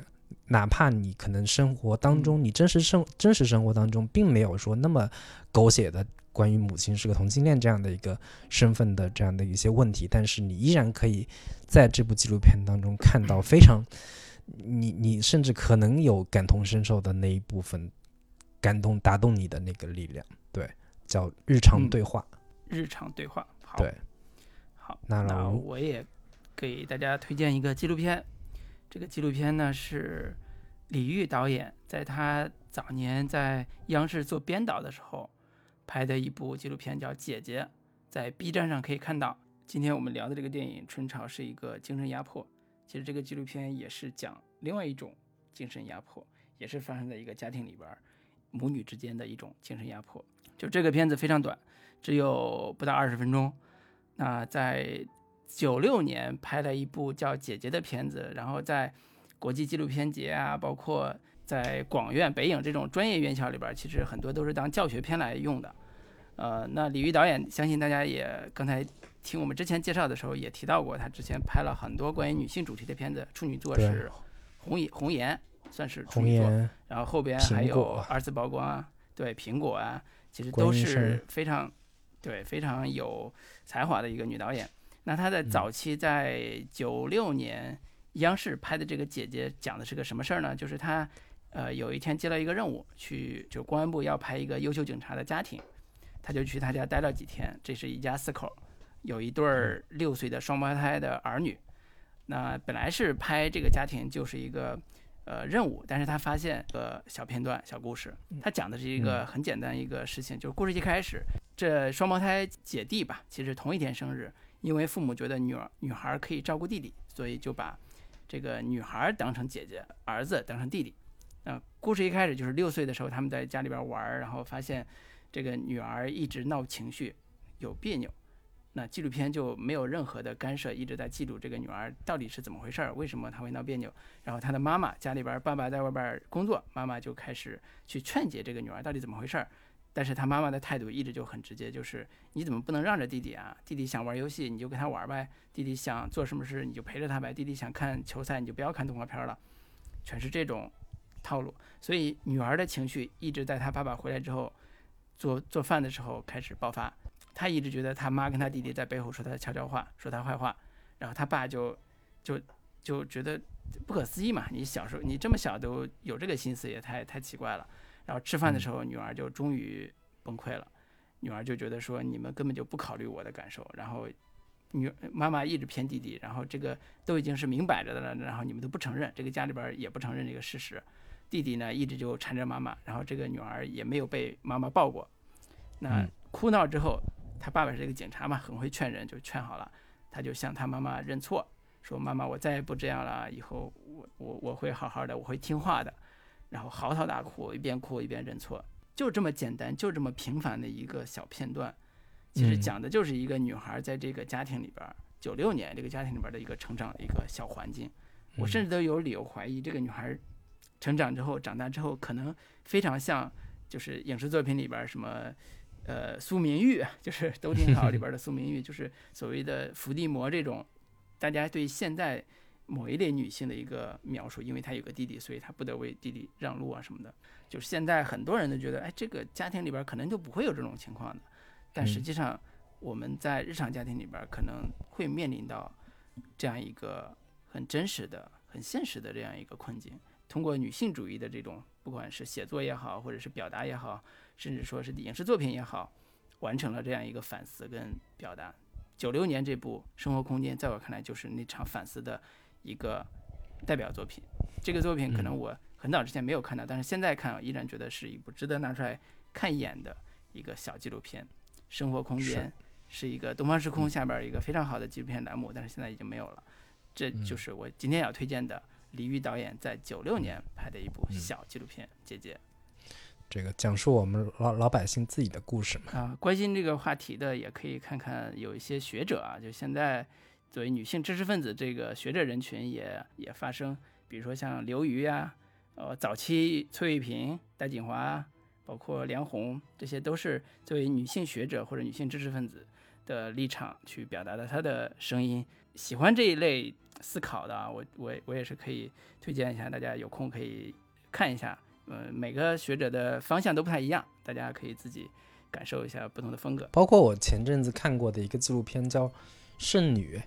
哪怕你可能生活当中，你真实生真实生活当中并没有说那么狗血的关于母亲是个同性恋这样的一个身份的这样的一些问题，但是你依然可以在这部纪录片当中看到非常你你甚至可能有感同身受的那一部分感动打动你的那个力量，对。叫日常对话，日常对话，好，对，好，那我也给大家推荐一个纪录片。这个纪录片呢是李玉导演在他早年在央视做编导的时候拍的一部纪录片，叫《姐姐》，在 B 站上可以看到。今天我们聊的这个电影《春潮》是一个精神压迫，其实这个纪录片也是讲另外一种精神压迫，也是发生在一个家庭里边母女之间的一种精神压迫。就这个片子非常短，只有不到二十分钟。那在九六年拍了一部叫《姐姐》的片子，然后在国际纪录片节啊，包括在广院、北影这种专业院校里边，其实很多都是当教学片来用的。呃，那李玉导演，相信大家也刚才听我们之前介绍的时候也提到过，他之前拍了很多关于女性主题的片子，处女座是《红颜红颜》，算是处女座，然后后边还有二次曝光啊，对苹果啊，其实都是非常对非常有才华的一个女导演。那她在早期在九六年央视拍的这个《姐姐》，讲的是个什么事儿呢？就是她呃有一天接到一个任务，去就公安部要拍一个优秀警察的家庭，她就去他家待了几天。这是一家四口，有一对儿六岁的双胞胎的儿女。那本来是拍这个家庭就是一个呃任务，但是他发现个小片段、小故事，他讲的是一个很简单一个事情，就是故事一开始，这双胞胎姐弟吧，其实同一天生日，因为父母觉得女儿女孩可以照顾弟弟，所以就把这个女孩当成姐姐，儿子当成弟弟。那故事一开始就是六岁的时候，他们在家里边玩儿，然后发现这个女儿一直闹情绪，有别扭。那纪录片就没有任何的干涉，一直在记录这个女儿到底是怎么回事儿，为什么她会闹别扭。然后她的妈妈家里边儿，爸爸在外边儿工作，妈妈就开始去劝解这个女儿到底怎么回事儿。但是她妈妈的态度一直就很直接，就是你怎么不能让着弟弟啊？弟弟想玩游戏你就跟他玩呗，弟弟想做什么事你就陪着他呗，弟弟想看球赛你就不要看动画片了，全是这种套路。所以女儿的情绪一直在她爸爸回来之后做做饭的时候开始爆发。他一直觉得他妈跟他弟弟在背后说他的悄悄话，说他坏话，然后他爸就就就觉得不可思议嘛，你小时候你这么小都有这个心思，也太太奇怪了。然后吃饭的时候，女儿就终于崩溃了，女儿就觉得说你们根本就不考虑我的感受，然后女妈妈一直骗弟弟，然后这个都已经是明摆着的了，然后你们都不承认，这个家里边也不承认这个事实。弟弟呢一直就缠着妈妈，然后这个女儿也没有被妈妈抱过。那嗯哭闹之后，他爸爸是一个警察嘛，很会劝人，就劝好了，他就向他妈妈认错，说妈妈，我再也不这样了，以后我我我会好好的，我会听话的。然后嚎啕大哭，一边哭一边认错，就这么简单，就这么平凡的一个小片段，其实嗯讲的就是一个女孩在这个家庭里边儿，九六年这个家庭里边儿的一个成长的一个小环境。我甚至都有理由怀疑，这个女孩成长之后，长大之后，可能非常像就是影视作品里边儿什么。呃，苏明玉就是《都挺好》里边的苏明玉，就是所谓的伏地魔这种，大家对现在某一类女性的一个描述，因为她有个弟弟，所以她不得为弟弟让路啊什么的。就是现在很多人都觉得，哎，这个家庭里边可能就不会有这种情况的，但实际上我们在日常家庭里边可能会面临到这样一个很真实的、很现实的这样一个困境。通过女性主义的这种，不管是写作也好，或者是表达也好，甚至说是影视作品也好，完成了这样一个反思跟表达。九六年这部《生活空间》在我看来就是那场反思的一个代表作品。这个作品可能我很早之前没有看到，但是现在看依然觉得是一部值得拿出来看一眼的一个小纪录片。《生活空间》是一个东方时空下边一个非常好的纪录片栏目，但是现在已经没有了。这就是我今天要推荐的李玉导演在九六年拍的一部小纪录片《姐姐》。这个讲述我们老老百姓自己的故事嘛。啊，关心这个话题的也可以看看有一些学者啊，就现在作为女性知识分子这个学者人群也也发声，比如说像刘瑜呀、呃，早期崔卫平、戴锦华，包括梁红，这些都是作为女性学者或者女性知识分子的立场去表达的她的声音。喜欢这一类思考的啊，我我我也是可以推荐一下，大家有空可以看一下。呃，每个学者的方向都不太一样，大家可以自己感受一下不同的风格。包括我前阵子看过的一个纪录片叫《圣女》，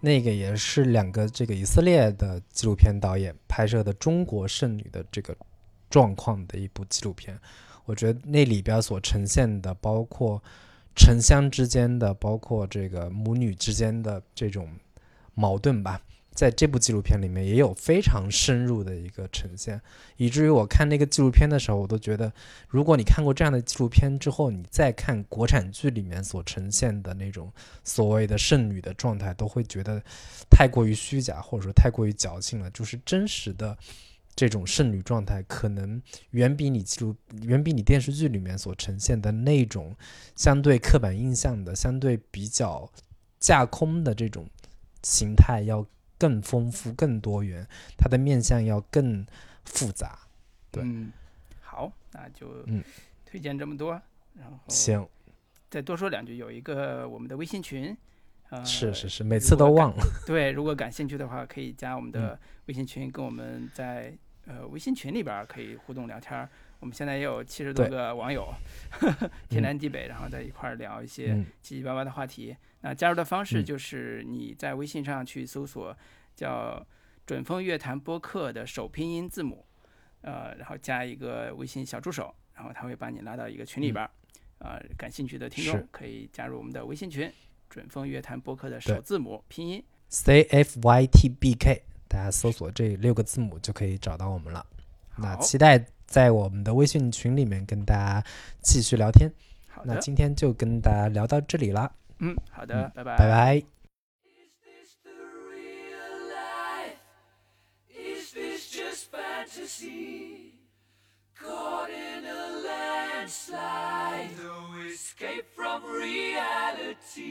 那个也是两个这个以色列的纪录片导演拍摄的中国圣女的这个状况的一部纪录片。我觉得那里边所呈现的，包括城乡之间的，包括这个母女之间的这种矛盾吧，在这部纪录片里面也有非常深入的一个呈现，以至于我看那个纪录片的时候，我都觉得，如果你看过这样的纪录片之后，你再看国产剧里面所呈现的那种所谓的圣女的状态，都会觉得太过于虚假，或者说太过于矫情了。就是真实的这种圣女状态，可能远比你记录、远比你电视剧里面所呈现的那种相对刻板印象的、相对比较架空的这种形态要更丰富、更多元，它的面相要更复杂。对嗯，好，那就嗯推荐这么多，然后行，再多说两句，有一个我们的微信群，呃，是是是，每次都忘了。对，如果感兴趣的话，可以加我们嗯的微信群，跟我们在呃微信群里边儿可以互动聊天儿。我们现在也有七十多个网友，天南地北，然后在一块儿聊一些嗯七七八八的话题。那加入的方式嗯就是你在微信上去搜索叫“准风乐坛播客”的首拼音字母，呃，然后加一个微信小助手，然后他会把你拉到一个群里边儿。呃，感兴趣的听众可以加入我们的微信群“准风乐坛播客”的首字母拼音。C F Y T B K，大家搜索这六个字母就可以找到我们了。那期待在我们的微信群里面跟大家继续聊天。好，那今天就跟大家聊到这里了，嗯，好的，拜拜，拜拜。Is this just fantasy? Caught in a landslide, no escape from reality.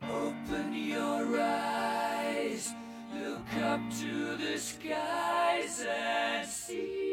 Open your eyes, look up to the skies and see.